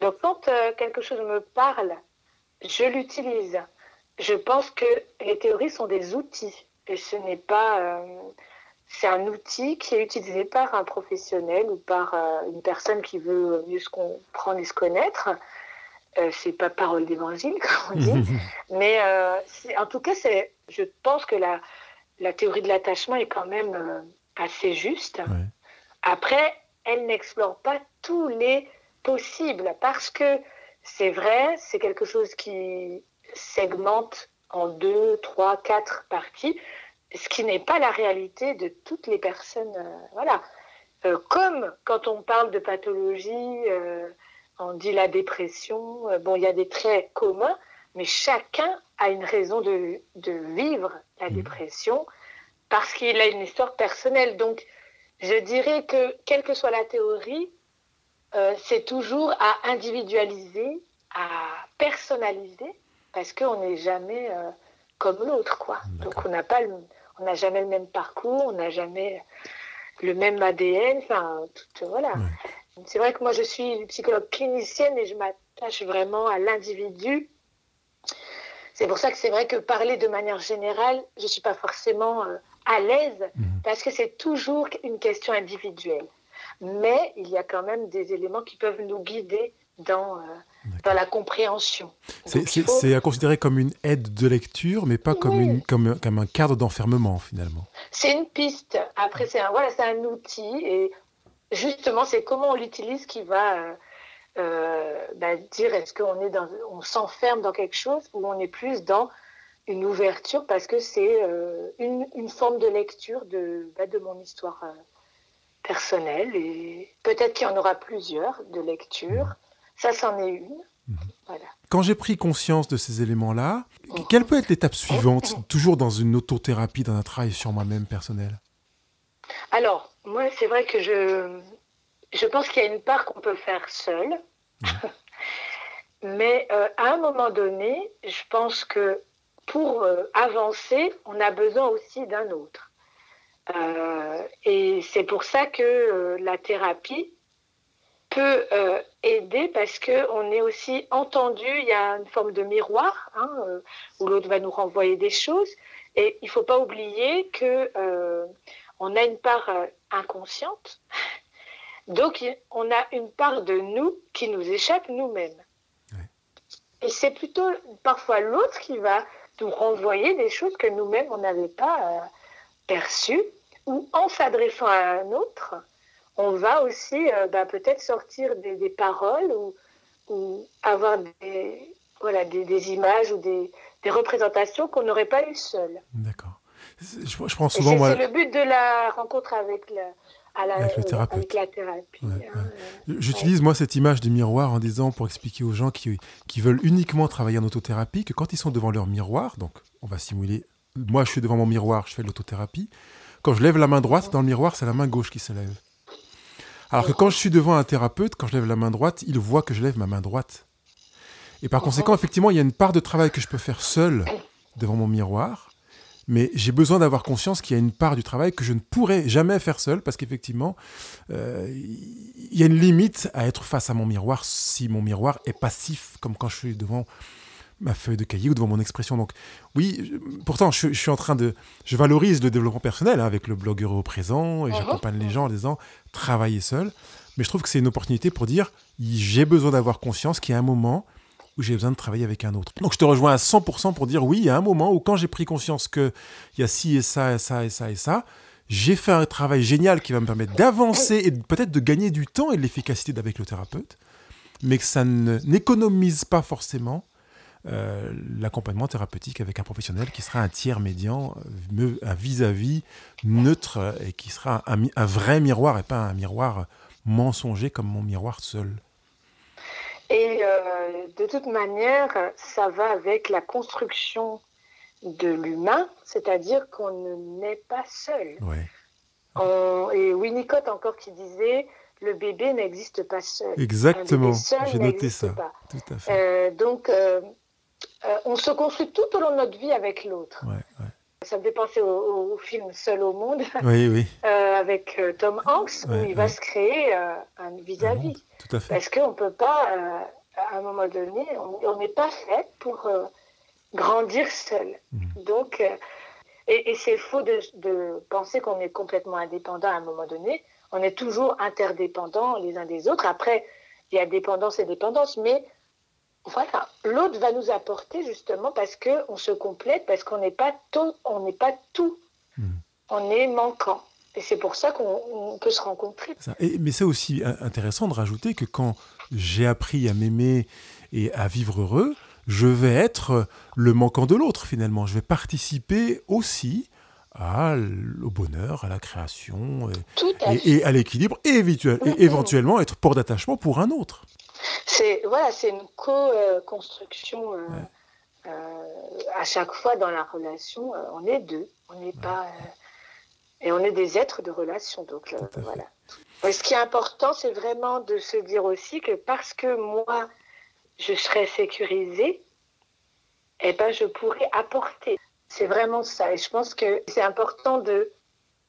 Donc quand euh, quelque chose me parle, je l'utilise. Je pense que les théories sont des outils et ce n'est pas... Euh, c'est un outil qui est utilisé par un professionnel ou par euh, une personne qui veut mieux se comprendre et se connaître. c'est pas parole d'évangile, comme on dit. Mais en tout cas, je pense que la, la théorie de l'attachement est quand même assez juste. Après, elle n'explore pas tous les possible parce que c'est vrai, c'est quelque chose qui segmente en deux, trois, quatre parties, ce qui n'est pas la réalité de toutes les personnes. Euh, voilà. Euh, comme quand on parle de pathologie, euh, on dit la dépression, bon, il y a des traits communs, mais chacun a une raison de, de vivre la mmh. dépression parce qu'il a une histoire personnelle. Donc, je dirais que, quelle que soit la théorie, euh, c'est toujours à individualiser, à personnaliser, parce qu'on n'est jamais euh, comme l'autre, quoi. Donc, on n'a pas, on n'a jamais le même parcours, on n'a jamais le même ADN, enfin, tout, voilà. C'est vrai que moi, je suis psychologue clinicienne et je m'attache vraiment à l'individu. C'est pour ça que c'est vrai que parler de manière générale, je ne suis pas forcément euh, à l'aise mhm. parce que c'est toujours une question individuelle. Mais il y a quand même des éléments qui peuvent nous guider dans, euh, dans la compréhension. C'est à considérer comme une aide de lecture, mais pas comme, une, comme, comme un cadre d'enfermement finalement. C'est une piste. Après, c'est un, voilà, un outil. Et justement, c'est comment on l'utilise qui va euh, euh, bah, dire est-ce qu'on est dans, on s'enferme dans quelque chose ou on est plus dans une ouverture parce que c'est une, une, forme de lecture de, bah, de mon histoire personnelle et peut-être qu'il y en aura plusieurs de lecture. Ça, c'en est une. Mhm. Voilà. Quand j'ai pris conscience de ces éléments-là, quelle peut être l'étape suivante, toujours dans une autothérapie, dans un travail sur moi-même personnel? Alors, moi, c'est vrai que je, je pense qu'il y a une part qu'on peut faire seul. Mais euh, à un moment donné, je pense que pour euh, avancer, on a besoin aussi d'un autre. Euh, et c'est pour ça que euh, la thérapie peut aider parce qu'on est aussi entendu, il y a une forme de miroir hein, où l'autre va nous renvoyer des choses. Et il ne faut pas oublier qu'on a une part inconsciente. Donc on a une part de nous qui nous échappe nous-mêmes. Et c'est plutôt parfois l'autre qui va nous renvoyer des choses que nous-mêmes, on n'avait pas euh, perçues, ou en s'adressant à un autre, on va aussi euh, bah, peut-être sortir des, paroles ou, ou, avoir des, voilà, des, images ou des, représentations qu'on n'aurait pas eues seul. D'accord. Je, je prends souvent. C'est le but de la rencontre avec la, avec le thérapeute. la thérapie. Hein, J'utilise moi cette image du miroir en disant pour expliquer aux gens qui, qui veulent uniquement travailler en autothérapie que quand ils sont devant leur miroir, donc on va simuler, moi je suis devant mon miroir, je fais de l'autothérapie, quand je lève la main droite dans le miroir, c'est la main gauche qui se lève. Alors que quand je suis devant un thérapeute, quand je lève la main droite, il voit que je lève ma main droite. Et par conséquent, effectivement, il y a une part de travail que je peux faire seul devant mon miroir, mais j'ai besoin d'avoir conscience qu'il y a une part du travail que je ne pourrais jamais faire seul, parce qu'effectivement, euh, il y a une limite à être face à mon miroir si mon miroir est passif, comme quand je suis devant ma feuille de cahier ou devant mon expression. Donc oui, pourtant, je, suis en train de... Je valorise le développement personnel hein, avec le blogueur au présent, et uh-huh. j'accompagne les gens en disant, travailler seul. Mais je trouve que c'est une opportunité pour dire, j'ai besoin d'avoir conscience qu'il y a un moment où j'ai besoin de travailler avec un autre. Donc je te rejoins à 100% pour dire oui, il y a un moment où quand j'ai pris conscience qu'il y a ci et ça et ça et ça et ça, j'ai fait un travail génial qui va me permettre d'avancer et peut-être de gagner du temps et de l'efficacité avec le thérapeute, mais que ça n'économise pas forcément euh, l'accompagnement thérapeutique avec un professionnel qui sera un tiers médian, euh, un vis-à-vis neutre et qui sera un, un, vrai miroir et pas un miroir mensonger comme mon miroir seul. Et euh, de toute manière, ça va avec la construction de l'humain, c'est-à-dire qu'on ne naît pas seul. et Winnicott encore qui disait le bébé n'existe pas seul. Exactement, j'ai noté ça. Tout à fait. Euh, donc, euh, on se construit tout au long de notre vie avec l'autre. Ça me fait penser au, film Seul au monde, oui, oui. avec Tom Hanks, où il va se créer un vis-à-vis. -vis. Tout à fait. Parce qu'on ne peut pas, euh, à un moment donné, on n'est pas fait pour euh, grandir seul. Mhm. Donc, euh, et, c'est faux de, penser qu'on est complètement indépendant à un moment donné. On est toujours interdépendants les uns des autres. Après, il y a dépendance et dépendance, mais voilà, l'autre va nous apporter justement parce qu'on se complète, parce qu'on n'est pas tout, on n'est pas tout, mhm. on est manquant. Et c'est pour ça qu'on peut se rencontrer. mais c'est aussi intéressant de rajouter que quand j'ai appris à m'aimer et à vivre heureux, je vais être le manquant de l'autre finalement. Je vais participer aussi à, au bonheur, à la création et, à l'équilibre et, éventuellement être port d'attachement pour un autre. C'est voilà, c'est une co-construction. Euh, à chaque fois dans la relation, on est deux. On n'est pas. et on est des êtres de relation. Donc voilà. ce qui est important, c'est vraiment de se dire aussi que parce que moi, je serai sécurisée, eh ben, je pourrais apporter. C'est vraiment ça. Et je pense que c'est important de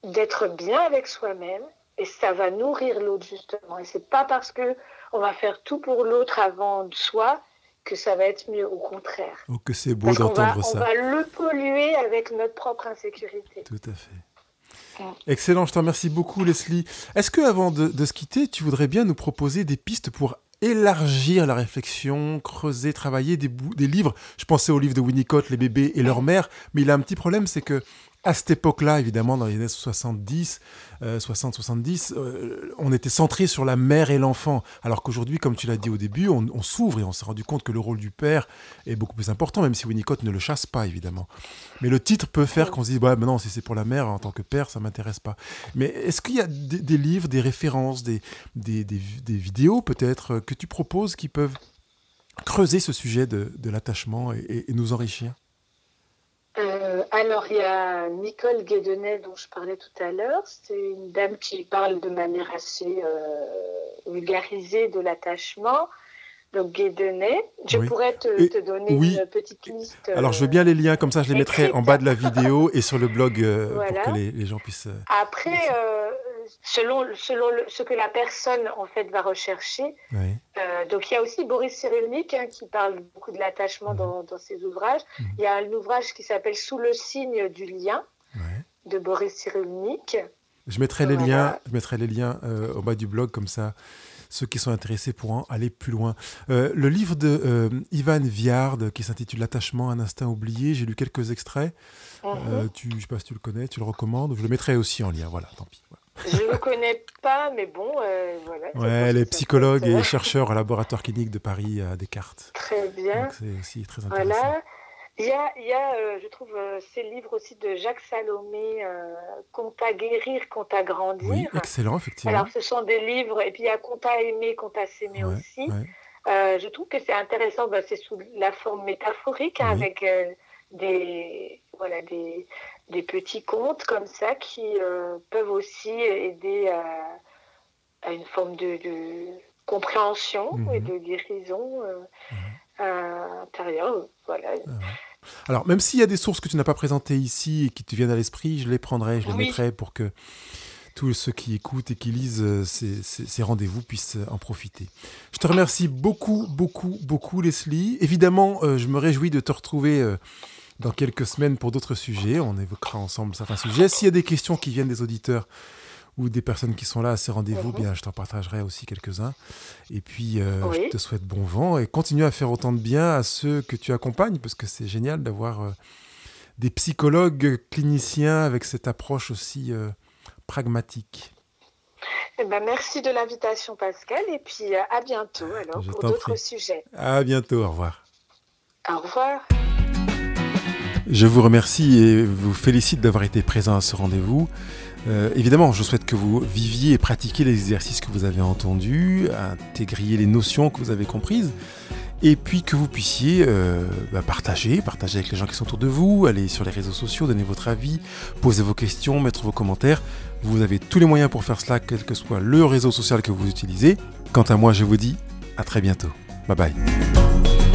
d'être bien avec soi-même et ça va nourrir l'autre justement. Et c'est pas parce que on va faire tout pour l'autre avant de soi que ça va être mieux. Au contraire. Oh, que c'est beau d'entendre ça. On va le polluer avec notre propre insécurité. Tout à fait. Excellent, je te remercie beaucoup Leslie. Est-ce que avant de, de se quitter, tu voudrais bien nous proposer des pistes pour élargir la réflexion, creuser, travailler des, des livres? Je pensais au livre de Winnicott, Les bébés et leur mère, mais il a un petit problème, c'est que à cette époque-là, évidemment, dans les années 70, 60-70, euh, euh, on était centré sur la mère et l'enfant. Alors qu'aujourd'hui, comme tu l'as dit au début, on, s'ouvre et on s'est rendu compte que le rôle du père est beaucoup plus important, même si Winnicott ne le chasse pas, évidemment. Mais le titre peut faire qu'on se dise, bah, non, si c'est pour la mère, en tant que père, ça m'intéresse pas. Mais est-ce qu'il y a des, livres, des références, des, des, vidéos peut-être que tu proposes qui peuvent creuser ce sujet de, l'attachement et nous enrichir? Euh, alors, il y a Nicole Guédenet dont je parlais tout à l'heure. C'est une dame qui parle de manière assez euh, vulgarisée de l'attachement. Donc, Guédenet. Je pourrais te, donner une petite liste. Alors, je veux bien les liens, comme ça, je les mettrai en bas de la vidéo et sur le blog euh, pour que les, gens puissent. Après, selon, selon ce que la personne en fait va rechercher. Euh, donc il y a aussi Boris Cyrulnik hein, qui parle beaucoup de l'attachement dans, dans, ses ouvrages. Il y a un ouvrage qui s'appelle Sous le signe du lien de Boris Cyrulnik. Je mettrai les liens, je mettrai les liens euh, au bas du blog comme ça. Ceux qui sont intéressés pourront aller plus loin. Euh, le livre de Ivan Viard qui s'intitule L'attachement, un instinct oublié, j'ai lu quelques extraits. Mhm. tu, je ne sais pas si tu le connais, tu le recommandes. Je le mettrai aussi en lien. Voilà, tant pis. Je ne le connais pas, mais bon, euh, voilà. Ouais, les psychologues et chercheurs au laboratoire clinique de Paris à Descartes. Très bien. C'est aussi très intéressant. Voilà. Il y a, il y a euh, je trouve, euh, ces livres aussi de Jacques Salomé, Compte à guérir, Compte à grandir. Oui, excellent, effectivement. Alors, ce sont des livres, et puis il y a Compte à aimer, Compte à s'aimer aussi. je trouve que c'est intéressant, bah, c'est sous la forme métaphorique, hein, avec des, voilà, des, des petits contes comme ça qui euh, peuvent aussi aider à, une forme de, compréhension et mhm. de guérison euh, mhm. intérieure. Voilà. Ah Alors, même s'il y a des sources que tu n'as pas présentées ici et qui te viennent à l'esprit, je les prendrai, je les mettrai pour que tous ceux qui écoutent et qui lisent euh, ces, ces rendez-vous puissent en profiter. Je te remercie beaucoup, beaucoup, beaucoup, Leslie. Évidemment, je me réjouis de te retrouver dans quelques semaines pour d'autres sujets. On évoquera ensemble certains sujets. S'il y a des questions qui viennent des auditeurs ou des personnes qui sont là à ces rendez-vous, bien, je t'en partagerai aussi quelques-uns. Et puis, euh, je te souhaite bon vent et continue à faire autant de bien à ceux que tu accompagnes, parce que c'est génial d'avoir euh, des psychologues cliniciens avec cette approche aussi euh, pragmatique. Eh ben, merci de l'invitation, Pascal, et puis à bientôt alors pour d'autres sujets. À bientôt, au revoir. Au revoir. Je vous remercie et vous félicite d'avoir été présent à ce rendez-vous. Euh, évidemment, je souhaite que vous viviez et pratiquiez les exercices que vous avez entendus, intégriez les notions que vous avez comprises, et puis que vous puissiez euh, bah, partager, partager avec les gens qui sont autour de vous, aller sur les réseaux sociaux, donner votre avis, poser vos questions, mettre vos commentaires. Vous avez tous les moyens pour faire cela, quel que soit le réseau social que vous utilisez. Quant à moi, je vous dis à très bientôt. Bye bye.